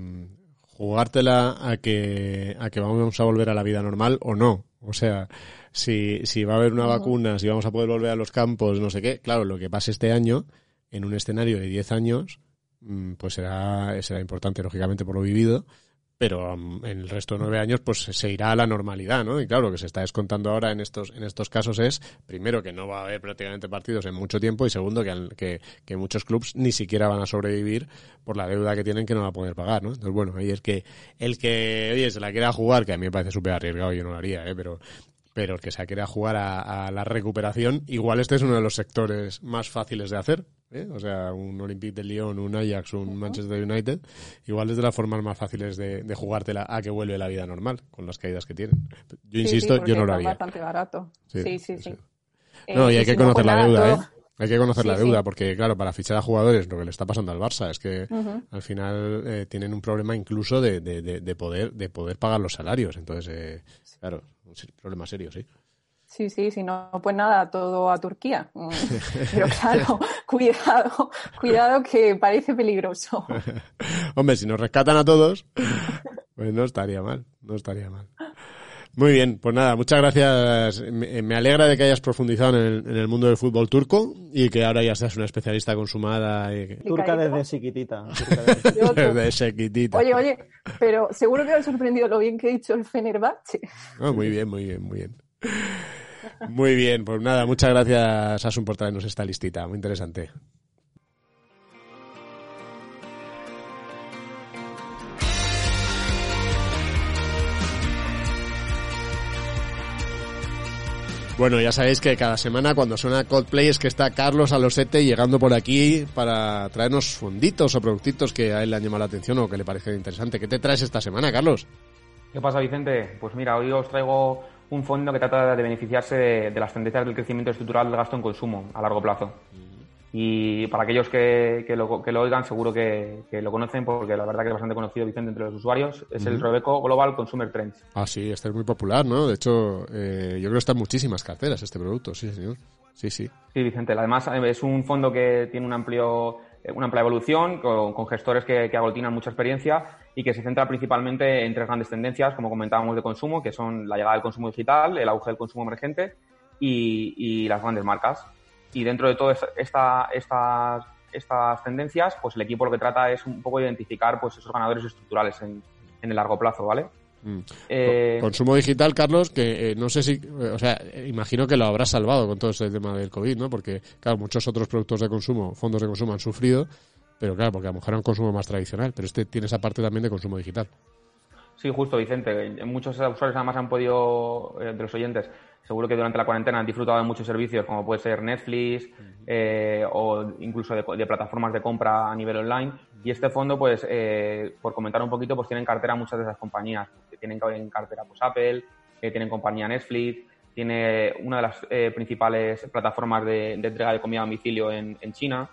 jugártela a que a que vamos a volver a la vida normal o no. O sea, si, si va a haber una vacuna, si vamos a poder volver a los campos, no sé qué. Claro, lo que pase este año en un escenario de 10 años, mm, pues será será importante lógicamente por lo vivido. Pero mm, en el resto de nueve años, pues se irá a la normalidad, ¿no? Y claro, lo que se está descontando ahora en estos, en estos casos es, primero, que no va a haber prácticamente partidos en mucho tiempo y segundo, que, que, que muchos clubs ni siquiera van a sobrevivir por la deuda que tienen que no va a poder pagar, ¿no? Entonces, bueno, ahí es que el que, oye, se la quiera jugar, que a mí me parece súper arriesgado, yo no lo haría, ¿eh? Pero, pero el que se quiera jugar a, a la recuperación, igual este es uno de los sectores más fáciles de hacer. ¿eh? O sea, un Olympique de Lyon, un Ajax, un Manchester United, igual es de las formas más fáciles de, de jugártela a que vuelve la vida normal, con las caídas que tienen. Yo Sí, insisto, yo no lo haría. bastante barato. Sí, Sí, sí, sí. No, Eh, y hay que si conocer la deuda, todo- ¿eh? Hay que conocer Sí, la sí. deuda, porque claro, para fichar a jugadores, lo que le está pasando al Barça es que al final eh, tienen un problema incluso de, de, de, de poder de poder pagar los salarios. Entonces, eh, claro, un problema serio, sí. Sí, sí, si no, pues nada, todo a Turquía. Mm. Pero claro, cuidado, cuidado que parece peligroso. Hombre, si nos rescatan a todos, pues no estaría mal, no estaría mal. Muy bien, pues nada, muchas gracias. Me, me alegra de que hayas profundizado en el, en el mundo del fútbol turco y que ahora ya seas una especialista consumada. Y que... Turca desde chiquitita. Turca desde- sequitita. Oye, oye, pero seguro que me ha sorprendido lo bien que he dicho el Fenerbahce. Ah, muy bien, muy bien, muy bien. Muy bien, pues nada, muchas gracias Asun por traernos esta listita, muy interesante. Bueno, ya sabéis que cada semana cuando suena Coldplay es que está Carlos Alosete llegando por aquí para traernos fonditos o productitos que a él le han llamado la atención o que le parece interesante. ¿Qué te traes esta semana, Carlos? ¿Qué pasa, Vicente? Pues mira, hoy os traigo un fondo que trata de beneficiarse de, de las tendencias del crecimiento estructural del gasto en consumo a largo plazo. Y para aquellos que, que lo, que lo oigan, seguro que, que lo conocen porque la verdad que es bastante conocido, Vicente, entre los usuarios. Es el. Robeco Global Consumer Trends. Ah, sí, este es muy popular, ¿no? De hecho, eh, yo creo que está en muchísimas carteras este producto, sí, señor. Sí, sí. Sí, Vicente. Además, eh, es un fondo que tiene un amplio, eh, una amplia evolución, con, con gestores que, que aglutinan mucha experiencia y que se centra principalmente en tres grandes tendencias, como comentábamos, de consumo, que son la llegada del consumo digital, el auge del consumo emergente y, y las grandes marcas. Y dentro de todas esta, estas, estas tendencias, pues el equipo lo que trata es un poco de identificar pues, esos ganadores estructurales en, en el largo plazo, ¿vale? Mm. Eh, Consumo digital, Carlos, que eh, no sé si, eh, o sea, imagino que lo habrás salvado con todo este tema del COVID, ¿no? Porque, claro, muchos otros productos de consumo, fondos de consumo han sufrido, pero claro, porque a lo mejor era un consumo más tradicional, pero este tiene esa parte también de consumo digital. Sí, justo, Vicente. Muchos usuarios además han podido, eh, de los oyentes, seguro que durante la cuarentena han disfrutado de muchos servicios, como puede ser Netflix eh, o incluso de, de plataformas de compra a nivel online. Y este fondo, pues, eh, por comentar un poquito, pues tiene en cartera muchas de esas compañías. Tienen en cartera pues Apple, tienen compañía Netflix, tiene una de las eh, principales plataformas de, de entrega de comida a domicilio en, en China.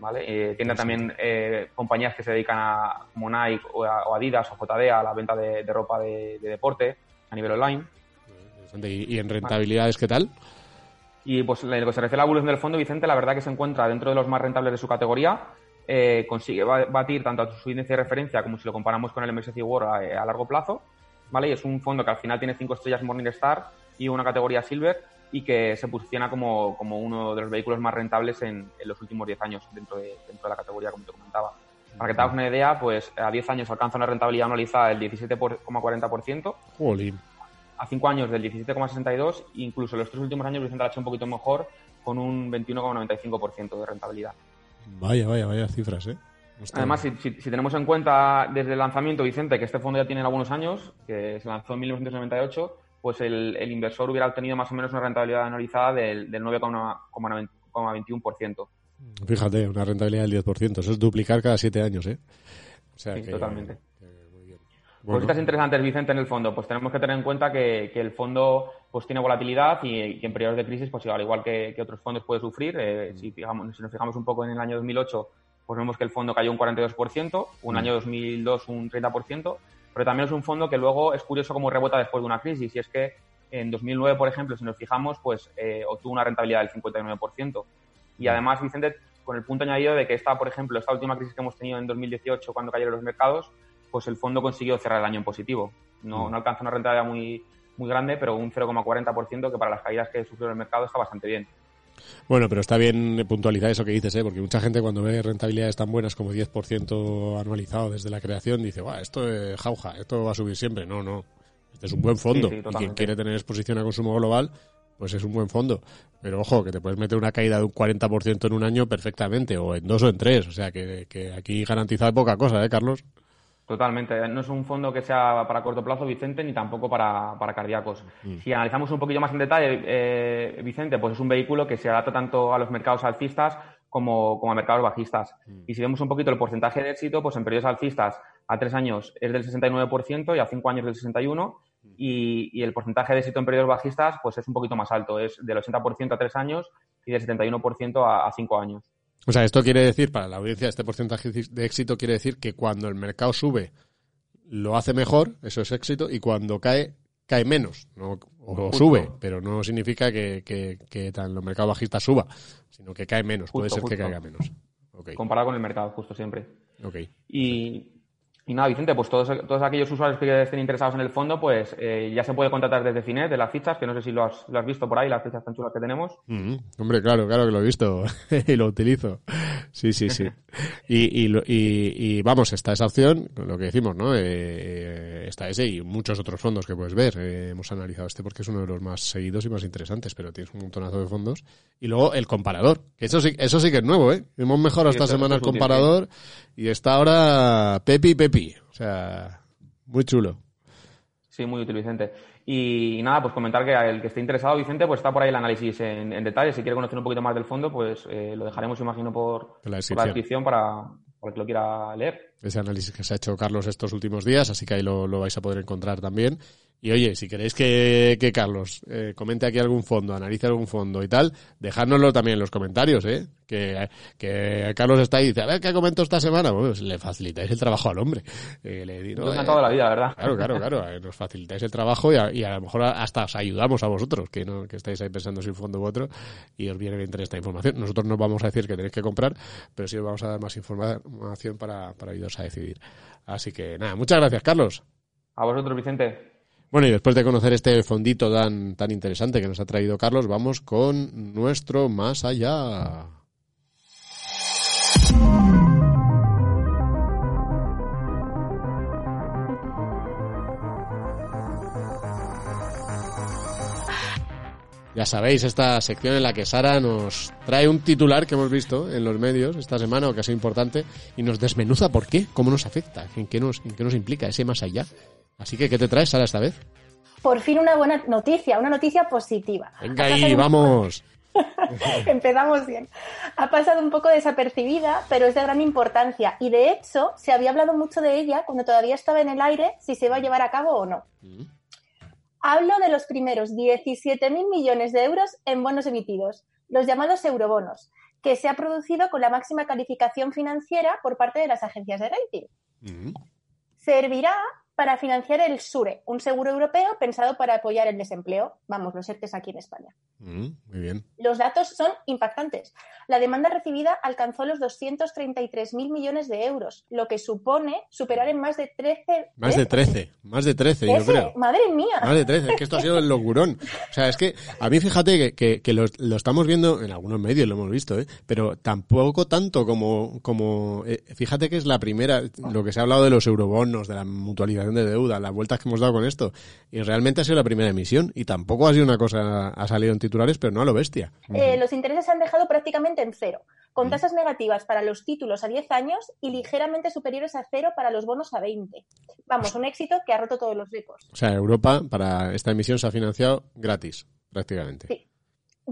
¿Vale? Eh, tiene también eh, compañías que se dedican a, como Nike o, a- o Adidas o JD a la venta de, de ropa de, de deporte a nivel online. ¿Y, y en rentabilidades qué tal? Y pues en lo que se refiere a la evolución del fondo, Vicente, la verdad que se encuentra dentro de los más rentables de su categoría. Eh, consigue ba- batir tanto a su índice de referencia como si lo comparamos con el MSCI World a, a largo plazo. ¿vale? Y es un fondo que al final tiene cinco estrellas Morningstar y una categoría Silver y que se posiciona como, como uno de los vehículos más rentables en, en los últimos 10 años dentro de, dentro de la categoría, como te comentaba. Para que te hagas una idea, pues a 10 años alcanza una rentabilidad anualizada del 17,40%, Jolín. a 5 años del 17,62%, incluso en los tres últimos años Vicente lo ha hecho un poquito mejor, con un 21,95% de rentabilidad. Vaya, vaya, vaya cifras, ¿eh? Además, si, si, si, tenemos en cuenta desde el lanzamiento, Vicente, que este fondo ya tiene algunos años, que se lanzó en 1998, pues el, el inversor hubiera obtenido más o menos una rentabilidad anualizada del, del 9,21%. Fíjate, una rentabilidad del 10%. Eso es duplicar cada siete años, ¿eh? O sea sí, que, totalmente. Que, muy bien. Bueno. Cositas interesantes, Vicente, en el fondo. Pues tenemos que tener en cuenta que, que el fondo pues tiene volatilidad y, en periodos de crisis, pues al igual que, que otros fondos puede sufrir. Eh, si, fijamos, si nos fijamos un poco en el año 2008, pues vemos que el fondo cayó un 42%, un mm. año 2002 un 30%, pero también es un fondo que luego es curioso cómo rebota después de una crisis. Y es que en 2009, por ejemplo, si nos fijamos, pues eh, obtuvo una rentabilidad del 59%. Y además, Vicente, con el punto añadido de que esta, por ejemplo, esta última crisis que hemos tenido en 2018, cuando cayeron los mercados, pues el fondo consiguió cerrar el año en positivo. No, no alcanza una rentabilidad muy, muy grande, pero un 0,40% que para las caídas que sufrió el mercado está bastante bien. Bueno, pero está bien puntualizar eso que dices, ¿eh? porque mucha gente cuando ve rentabilidades tan buenas como 10% anualizado desde la creación dice, esto es jauja, esto va a subir siempre. No, no. Este es un buen fondo. Sí, sí, y quien quiere tener exposición a consumo global, pues es un buen fondo. Pero ojo, que te puedes meter una caída de un 40% en un año perfectamente, o en dos o en tres. O sea, que, que aquí garantizado poca cosa, ¿eh, Carlos? Totalmente. No es un fondo que sea para corto plazo, Vicente, ni tampoco para, para cardíacos. Mm. Si analizamos un poquito más en detalle, eh, Vicente, pues es un vehículo que se adapta tanto a los mercados alcistas como, como a mercados bajistas. Mm. Y si vemos un poquito el porcentaje de éxito, pues en periodos alcistas a tres años es del 69% y a cinco años del 61%. Y, y, el porcentaje de éxito en periodos bajistas pues es un poquito más alto, es del 80% a tres años y del 71% a, a cinco años. O sea, esto quiere decir, para la audiencia, este porcentaje de éxito quiere decir que cuando el mercado sube, lo hace mejor, eso es éxito, y cuando cae, cae menos. No, o sube, pero no significa que, que, que tan los mercados bajistas suba, sino que cae menos. Puede ser justo. que caiga menos. Okay. Comparado con el mercado, justo siempre. Okay. Y, y nada, Vicente, pues todos, todos aquellos usuarios que estén interesados en el fondo, pues eh, ya se puede contratar desde Finet, de las fichas, que no sé si lo has, lo has visto por ahí, las fichas tan chulas que tenemos. Mm -hmm. Hombre, claro, claro que lo he visto y lo utilizo. Sí, sí, sí. y, y, y, y, vamos, está esa opción, lo que decimos, ¿no? Eh, está ese y muchos otros fondos que puedes ver. Eh, hemos analizado este porque es uno de los más seguidos y más interesantes, pero tienes un montonazo de fondos. Y luego el comparador, que eso sí, eso sí que es nuevo, ¿eh? Hemos mejorado sí, esta semana el comparador y está ahora Pepi Pepi. O sea, muy chulo. Sí, muy útil, Vicente. Y, y, nada, pues comentar que el que esté interesado, Vicente, pues está por ahí el análisis en, en detalle. Si quiere conocer un poquito más del fondo, pues eh, lo dejaremos, imagino, por la descripción, por la descripción para, para, el que lo quiera leer. Ese análisis que se ha hecho Carlos estos últimos días, así que ahí lo, lo vais a poder encontrar también. Y oye, si queréis que, que Carlos eh, comente aquí algún fondo, analice algún fondo y tal, dejárnoslo también en los comentarios, ¿eh? Que, que Carlos está ahí y dice, a ver, ¿qué comento esta semana? Bueno, pues le facilitáis el trabajo al hombre. Eh, le, ¿no? Nos toda la vida, ¿verdad? Claro, claro, claro. Eh, nos facilitáis el trabajo y a, y a, lo mejor hasta os ayudamos a vosotros, que no que estáis ahí pensando si un fondo u otro y os viene bien tener esta información. Nosotros no vamos a decir que tenéis que comprar, pero sí os vamos a dar más información para, para ayudaros a decidir. Así que nada, muchas gracias, Carlos. A vosotros, Vicente. Bueno, y después de conocer este fondito tan, tan interesante que nos ha traído Carlos, vamos con nuestro más allá. Ya sabéis, esta sección en la que Sara nos trae un titular que hemos visto en los medios esta semana o que ha sido importante y nos desmenuza por qué, cómo nos afecta, en qué nos, en qué nos implica ese más allá. Así que, ¿qué te traes, Sara, esta vez? Por fin una buena noticia, una noticia positiva. Venga ahí, vamos. Empezamos bien. Ha pasado un poco desapercibida, pero es de gran importancia. Y de hecho, se había hablado mucho de ella cuando todavía estaba en el aire, si se iba a llevar a cabo o no. Mm. Hablo de los primeros 17.000 millones de euros en bonos emitidos, los llamados eurobonos, que se ha producido con la máxima calificación financiera por parte de las agencias de rating. Mm. Servirá para financiar el SURE, un seguro europeo pensado para apoyar el desempleo. Vamos, los ERTES aquí en España. Mm, muy bien. Los datos son impactantes. La demanda recibida alcanzó los 233.000 millones de euros, lo que supone superar en más de 13... Más de 13, más de 13, 13 yo creo. Madre mía. Más de 13, es que esto ha sido el locurón. O sea, es que a mí fíjate que, que, que lo, lo, estamos viendo en algunos medios, lo hemos visto, ¿eh? pero tampoco tanto como... como eh, fíjate que es la primera, lo que se ha hablado de los eurobonos, de la de deuda, las vueltas que hemos dado con esto. Y realmente ha sido la primera emisión y tampoco ha sido una cosa, ha salido en titulares, pero no a lo bestia. Eh, los intereses se han dejado prácticamente en cero. con Mm. tasas negativas para los títulos a 10 años y ligeramente superiores a cero para los bonos a 20. Vamos, un éxito que ha roto todos los récords. O sea, Europa para esta emisión se ha financiado gratis, prácticamente. Sí.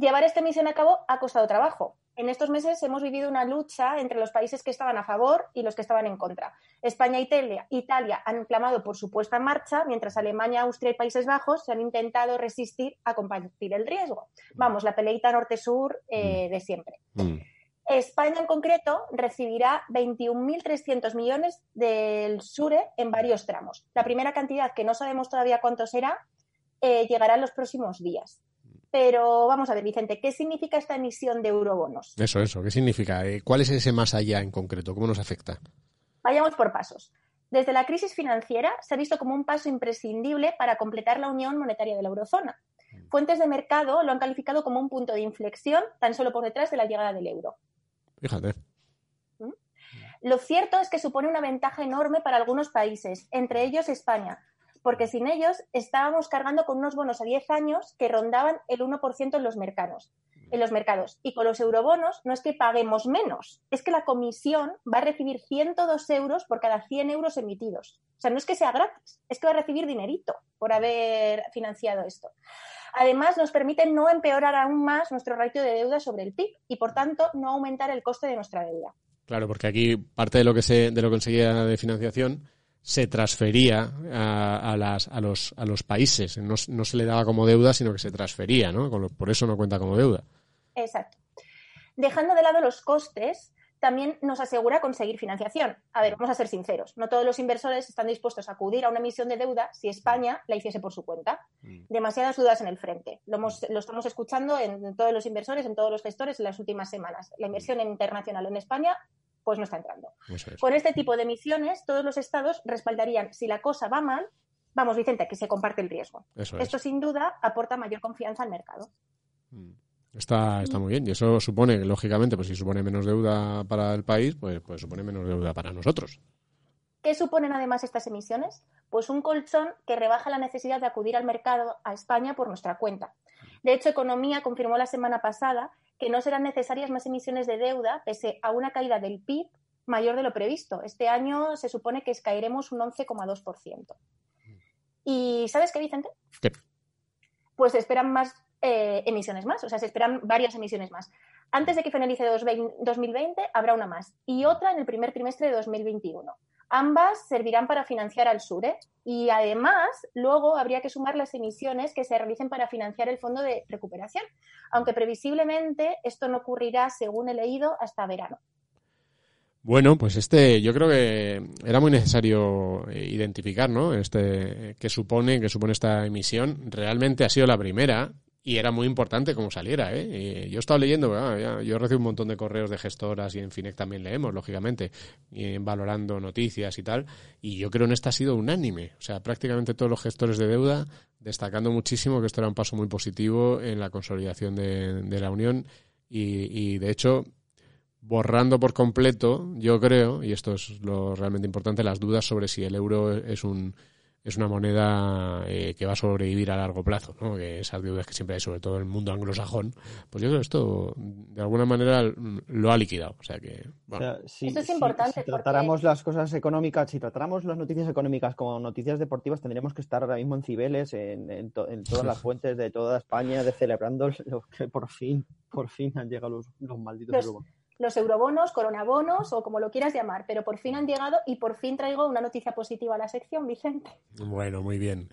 Llevar esta emisión a cabo ha costado trabajo. En estos meses hemos vivido una lucha entre los países que estaban a favor y los que estaban en contra. España e Italia, Italia han clamado por su puesta en marcha, mientras Alemania, Austria y Países Bajos se han intentado resistir a compartir el riesgo. Vamos, la peleita norte-sur eh, de siempre. Mm. España en concreto recibirá 21.300 millones del SURE en varios tramos. La primera cantidad, que no sabemos todavía cuánto será, eh, llegará en los próximos días. Pero vamos a ver, Vicente, ¿qué significa esta emisión de eurobonos? Eso, eso. ¿Qué significa? Eh, ¿Cuál es ese más allá en concreto? ¿Cómo nos afecta? Vayamos por pasos. Desde la crisis financiera se ha visto como un paso imprescindible para completar la unión monetaria de la eurozona. Fuentes de mercado lo han calificado como un punto de inflexión tan solo por detrás de la llegada del euro. Fíjate. Lo cierto es que supone una ventaja enorme para algunos países, entre ellos España, porque sin ellos estábamos cargando con unos bonos a 10 años que rondaban el 1% en los mercados. En los mercados. Y con los eurobonos no es que paguemos menos, es que la comisión va a recibir 102 euros por cada 100 euros emitidos. O sea, no es que sea gratis, es que va a recibir dinerito por haber financiado esto. Además, nos permite no empeorar aún más nuestro ratio de deuda sobre el PIB y, por tanto, no aumentar el coste de nuestra deuda. Claro, porque aquí parte de lo que se, de lo que conseguía de financiación se transfería a, a, las, a, los, a los países. No, no, se le daba como deuda, sino que se transfería, ¿no? Por eso no cuenta como deuda. Exacto. Dejando de lado los costes, también nos asegura conseguir financiación. A ver, vamos a ser sinceros, no todos los inversores están dispuestos a acudir a una emisión de deuda si España la hiciese por su cuenta. Demasiadas dudas en el frente. Lo, hemos, lo estamos escuchando en todos los inversores, en todos los gestores en las últimas semanas. La inversión internacional en España pues no está entrando. Es. Con este tipo de emisiones, todos los estados respaldarían, si la cosa va mal, vamos, Vicente, que se comparte el riesgo. Eso Esto es. sin duda aporta mayor confianza al mercado. Está, está muy bien. Y eso supone, lógicamente, pues si supone menos deuda para el país, pues, pues supone menos deuda para nosotros. ¿Qué suponen además estas emisiones? Pues un colchón que rebaja la necesidad de acudir al mercado a España por nuestra cuenta. De hecho, Economía confirmó la semana pasada que no serán necesarias más emisiones de deuda pese a una caída del PIB mayor de lo previsto. Este año se supone que caeremos un 11,2%. ¿Y sabes qué, Vicente? Pues se esperan más eh, emisiones más, o sea, se esperan varias emisiones más. Antes de que finalice 2020 habrá una más y otra en el primer trimestre de 2021. Ambas servirán para financiar al SURE y además luego habría que sumar las emisiones que se realicen para financiar el fondo de recuperación, aunque previsiblemente esto no ocurrirá, según he leído, hasta verano. Bueno, pues este, yo creo que era muy necesario identificar, ¿no? Este, que supone, que supone esta emisión. Realmente ha sido la primera y era muy importante cómo saliera, ¿eh? Yo he estado leyendo, ¿verdad? yo recibo un montón de correos de gestoras y en Finec también leemos, lógicamente, valorando noticias y tal, y yo creo en esta ha sido unánime, o sea, prácticamente todos los gestores de deuda destacando muchísimo que esto era un paso muy positivo en la consolidación de, de la Unión y, y, de hecho, borrando por completo, yo creo, y esto es lo realmente importante, las dudas sobre si el euro es un es una moneda eh, que va a sobrevivir a largo plazo, ¿no? que esas deudas que siempre hay, sobre todo en el mundo anglosajón, pues yo creo que esto de alguna manera lo ha liquidado. O sea que, bueno. o sea, si, Esto es si- importante Si, tratáramos las cosas económicas, si tratáramos las noticias económicas como noticias deportivas, tendríamos que estar ahora mismo en Cibeles, en, en to- en todas las fuentes de toda España, de celebrando lo que por fin, por fin han llegado los, los malditos Los- eurobonos. Los eurobonos, coronabonos o como lo quieras llamar, pero por fin han llegado y por fin traigo una noticia positiva a la sección, Vicente. Bueno, muy bien.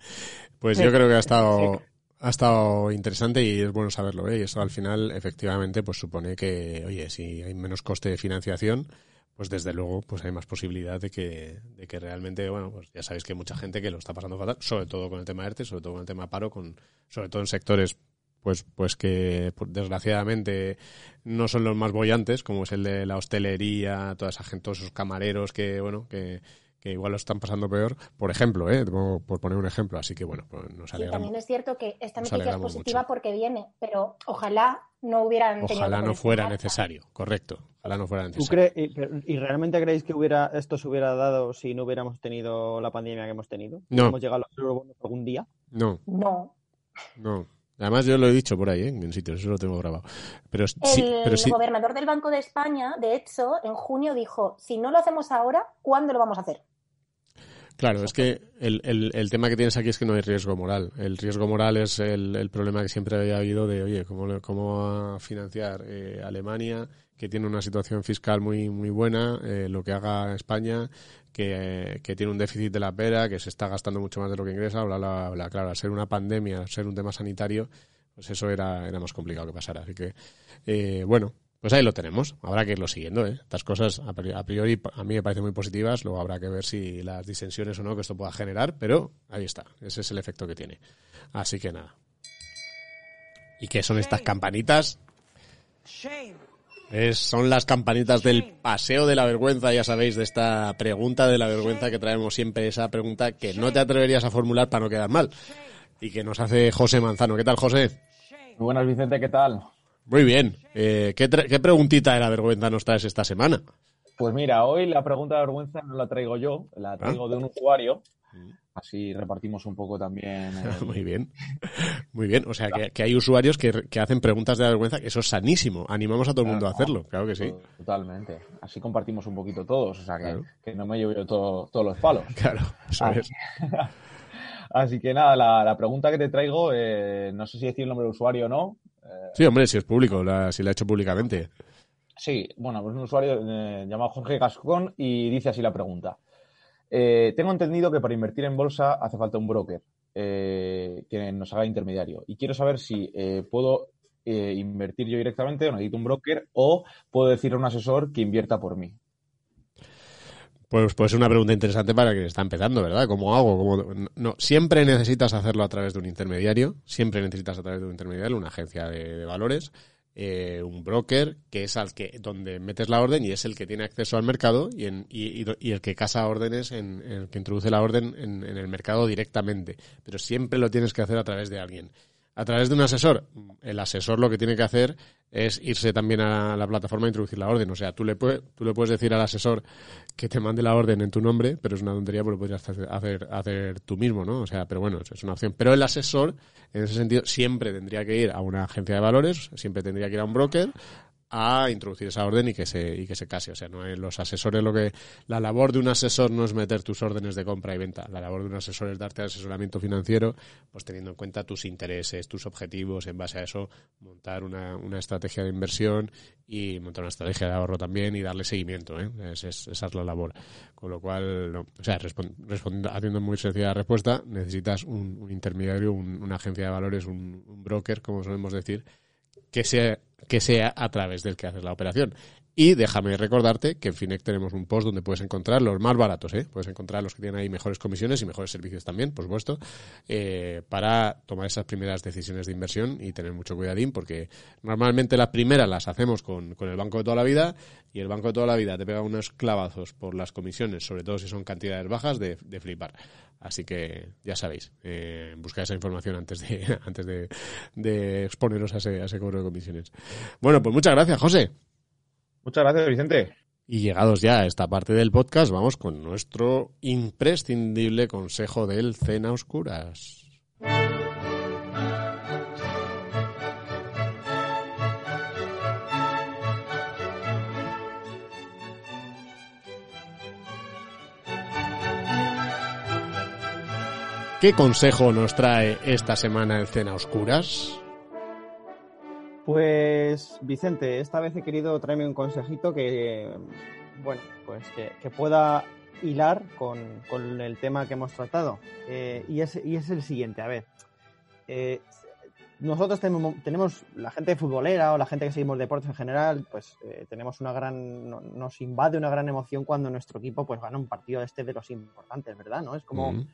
Pues yo creo que ha estado ha estado interesante y es bueno saberlo, ¿eh? Y eso al final efectivamente pues supone que, oye, si hay menos coste de financiación, pues desde luego pues hay más posibilidad de que, de que realmente, bueno, pues ya sabéis que hay mucha gente que lo está pasando fatal, sobre todo con el tema ERTE, sobre todo con el tema paro, con, sobre todo en sectores pues pues que pues, desgraciadamente no son los más bollantes, como es el de la hostelería, toda esa gente, todos esos camareros que, bueno, que, que igual lo están pasando peor, por ejemplo, ¿eh? Por, poner un ejemplo, así que bueno, pues nos Y alegramos. también es cierto que esta noticia es positiva mucho. porque viene, pero ojalá no hubieran tenido Ojalá no fuera necesario, correcto. Ojalá no fuera ¿Tú necesario. crees, y, pero- y realmente creéis que hubiera esto se hubiera dado si no hubiéramos tenido la pandemia que hemos tenido? No. ¿Hemos llegado a los eurobonos algún día? No, No, no. Además, yo lo he dicho por ahí, ¿eh? en sitios, eso lo tengo grabado. Pero, El, sí, sí, gobernador del Banco de España, de hecho, en junio dijo, si no lo hacemos ahora, ¿cuándo lo vamos a hacer? Claro, es que el, el, el, tema que tienes aquí es que no hay riesgo moral. El riesgo moral es el, el problema que siempre había habido de, oye, ¿cómo, cómo va a financiar eh, Alemania, que tiene una situación fiscal muy, muy buena, eh, lo que haga España, que, que, tiene un déficit de la pera, que se está gastando mucho más de lo que ingresa, bla, bla, bla. Claro, al ser una pandemia, al ser un tema sanitario, pues eso era, era más complicado que pasara. Así que, eh, bueno, pues ahí lo tenemos. Habrá que irlo siguiendo. ¿eh? Estas cosas a priori a mí me parecen muy positivas. Luego habrá que ver si las disensiones o no que esto pueda generar. Pero ahí está. Ese es el efecto que tiene. Así que nada. ¿Y qué son estas campanitas? Es, son las campanitas del paseo de la vergüenza, ya sabéis, de esta pregunta de la vergüenza que traemos siempre, esa pregunta que no te atreverías a formular para no quedar mal. Y que nos hace José Manzano. ¿Qué tal, José? Muy buenas, Vicente, ¿qué tal? Muy bien. Eh, ¿qué, ¿qué, preguntita de la vergüenza nos traes esta semana? Pues mira, hoy la pregunta de vergüenza no la traigo yo, la traigo ¿Ah? de un usuario. Así repartimos un poco también. El... Muy bien. Muy bien. O sea, que, que hay usuarios que, que, hacen preguntas de la vergüenza, eso es sanísimo. Animamos a todo el mundo a hacerlo, claro que sí. Totalmente. Así compartimos un poquito todos. O sea, que, claro. que no me llevo yo todo, todos los palos. Claro, eso Así, es. Así que nada, la, la, pregunta que te traigo, eh, no sé si decir el nombre del usuario o no. Eh, sí, hombre, si es público, la, si la ha hecho públicamente. Sí, bueno, pues un usuario eh, llamado Jorge Gascón y dice así la pregunta. Eh, tengo entendido que para invertir en bolsa hace falta un broker eh, que nos haga intermediario. Y quiero saber si eh, puedo invertir yo directamente o necesito un broker o puedo decir a un asesor que invierta por mí. Pues, pues es una pregunta interesante para quien está empezando, ¿verdad? ¿Cómo hago? ¿Cómo... No, siempre necesitas hacerlo a través de un intermediario, siempre necesitas a través de un intermediario, una agencia de valores, eh, un broker que es al que donde metes la orden y es el que tiene acceso al mercado y, en, y, el que casa órdenes en, en, el que introduce la orden en, en, el mercado directamente. Pero siempre lo tienes que hacer a través de alguien a través de un asesor. El asesor lo que tiene que hacer es irse también a la plataforma e introducir la orden. O sea tú le puedes tú le puedes decir al asesor que te mande la orden en tu nombre pero es una tontería porque lo podrías hacer, hacer tú mismo no o sea pero bueno es una opción. Pero el asesor en ese sentido siempre tendría que ir a una agencia de valores siempre tendría que ir a un broker a introducir esa orden y que se y que se case. O sea, no los asesores lo que la labor de un asesor no es meter tus órdenes de compra y venta. La labor de un asesor es darte asesoramiento financiero, pues teniendo en cuenta tus intereses, tus objetivos, en base a eso montar una, una estrategia de inversión y montar una estrategia de ahorro también y darle seguimiento. ¿eh? Es, es, esa es la labor. Con lo cual, no, o sea, respondiendo, haciendo muy sencilla la respuesta, necesitas un, intermediario, un, una agencia de valores, un broker, como solemos decir, que sea, que sea a través del que haces la operación. Y déjame recordarte que en Finec tenemos un post donde puedes encontrar los más baratos, ¿eh? Puedes encontrar los que tienen ahí mejores comisiones y mejores servicios también, por supuesto, eh, para tomar esas primeras decisiones de inversión y tener mucho cuidadín, porque normalmente las primeras las hacemos con, con el banco de toda la vida y el banco de toda la vida te pega unos clavazos por las comisiones, sobre todo si son cantidades bajas, de, flipar. Así que ya sabéis, eh, buscad esa información antes de antes de, de exponeros a ese, a ese cobro de comisiones. Bueno, pues muchas gracias, José. Muchas gracias, Vicente. Y llegados ya a esta parte del podcast, vamos con nuestro imprescindible consejo del Cena Oscuras. ¿Qué consejo nos trae esta semana el Cena Oscuras? Pues Vicente, esta vez he querido traerme un consejito que, bueno, pues que, que pueda hilar con, con, el tema que hemos tratado. Eh, y, es, y, es, el siguiente, a ver. Eh, nosotros tenemos, tenemos, la gente futbolera o la gente que seguimos deportes en general, pues eh, tenemos una gran, no, nos invade una gran emoción cuando nuestro equipo pues gana un partido este de los importantes, ¿verdad? ¿No? Es como, mm.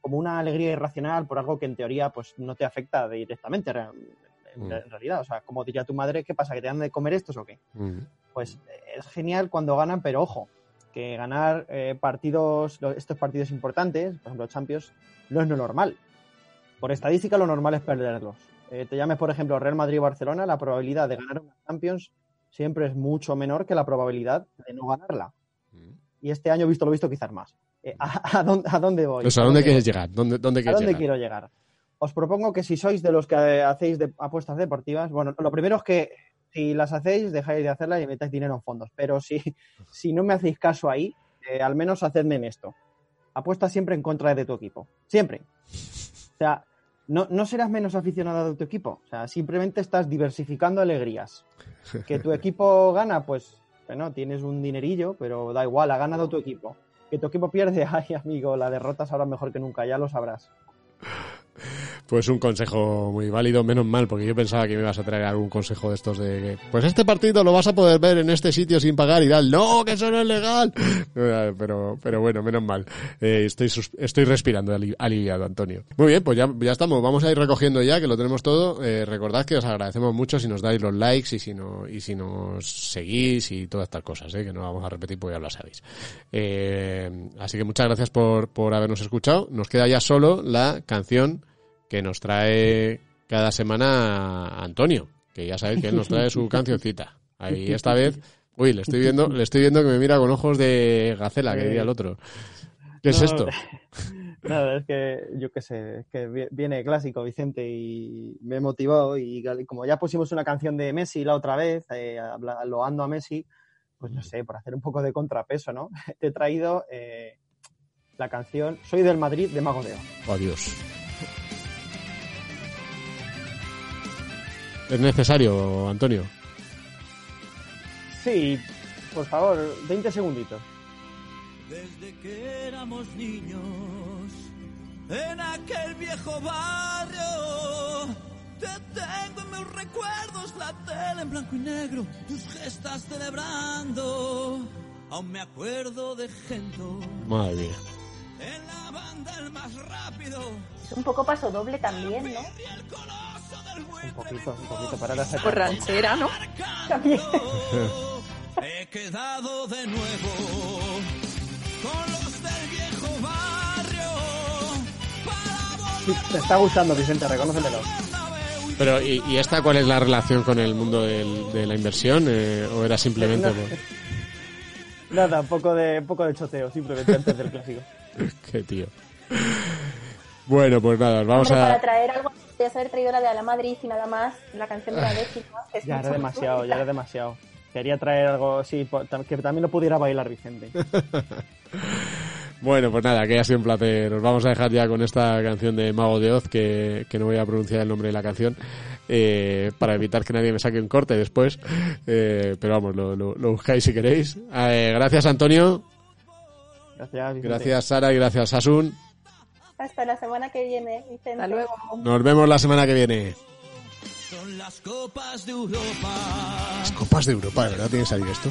como una alegría irracional por algo que en teoría pues no te afecta directamente en realidad. O sea, como diría tu madre, ¿qué pasa? ¿Que te dan de comer estos o qué? Mm. Pues es genial cuando ganan, pero ojo, que ganar eh, partidos, estos partidos importantes, por ejemplo, Champions, no es lo normal. Por estadística, lo normal es perderlos. Eh, te llames, por ejemplo, Real Madrid-Barcelona, la probabilidad de ganar una Champions siempre es mucho menor que la probabilidad de no ganarla. Mm. Y este año, visto lo visto, quizás más. Eh, ¿a, a, dónde, ¿a, dónde, voy? Pues, ¿A dónde quieres llegar? ¿Dónde, dónde, quieres ¿A dónde llegar? quiero llegar? Os propongo que si sois de los que hacéis de apuestas deportivas, bueno, lo primero es que si las hacéis, dejáis de hacerlas y metáis dinero en fondos. Pero si, si no me hacéis caso ahí, eh, al menos hacedme en esto. Apuesta siempre en contra de tu equipo. Siempre. O sea, no, no serás menos aficionado de tu equipo. O sea, simplemente estás diversificando alegrías. Que tu equipo gana, pues, bueno, tienes un dinerillo, pero da igual, ha ganado tu equipo. Que tu equipo pierde, ay amigo, la derrota es ahora mejor que nunca, ya lo sabrás. Pues un consejo muy válido, menos mal, porque yo pensaba que me ibas a traer algún consejo de estos de que, pues este partido lo vas a poder ver en este sitio sin pagar y tal. No, que eso no es legal. Pero, pero bueno, menos mal. Eh, estoy, estoy respirando aliviado, Antonio. Muy bien, pues ya, ya estamos. Vamos a ir recogiendo ya, que lo tenemos todo. Eh, recordad que os agradecemos mucho si nos dais los likes y si, no, y si nos seguís y todas estas cosas, eh, que no vamos a repetir porque ya lo sabéis. Eh, así que muchas gracias por, por habernos escuchado. Nos queda ya solo la canción que nos trae cada semana Antonio, que ya sabéis que él nos trae su cancioncita. Ahí esta vez, uy, le estoy viendo, le estoy viendo que me mira con ojos de gacela, que diría el otro. ¿Qué es esto? Nada, es que yo qué sé, es que viene clásico Vicente y me he motivado y como ya pusimos una canción de Messi la otra vez, eh, loando a Messi, pues no sé, por hacer un poco de contrapeso, ¿no? Te he traído eh, la canción Soy del Madrid de Mago de Adiós. ¿Es necesario, Antonio? Sí, por favor, 20 segunditos. Desde que éramos niños, en aquel viejo barrio, te tengo en mis recuerdos la tele en blanco y negro, tus gestas celebrando. Aún me acuerdo de gente. Madre mía. En la banda el más rápido. Es un poco paso doble también, ¿no? Un poquito, un poquito para la Por ranchera, ¿no? También. He quedado de nuevo con los del viejo barrio. te está gustando, Vicente, reconócemelo. Pero, ¿y, ¿y, esta cuál es la relación con el mundo del, de la inversión? Eh, ¿O era simplemente.? No, Nada, un poco de, un poco de choteo, simplemente antes del clásico. Qué tío. Bueno, pues nada, vamos Hombre, a. Para traer algo, podrías haber traído la de la Madrid y nada más, la canción de la décima. que es Ya era demasiado, ya era demasiado. Quería traer algo, sí, que también lo pudiera bailar Vicente. Bueno, pues nada, que ha sido un placer. Os vamos a dejar ya con esta canción de Mago de Oz, que, que no voy a pronunciar el nombre de la canción, eh, para evitar que nadie me saque un corte después. Eh, pero vamos, lo, lo- lo buscáis si queréis. Eh, gracias, Antonio. Gracias, Vicente. Gracias, Sara, y gracias, Asun. Hasta la semana que viene, Vicente. Hasta luego. Nos vemos la semana que viene. Son las copas de Europa. Las copas de Europa, ¿de verdad tiene que salir esto?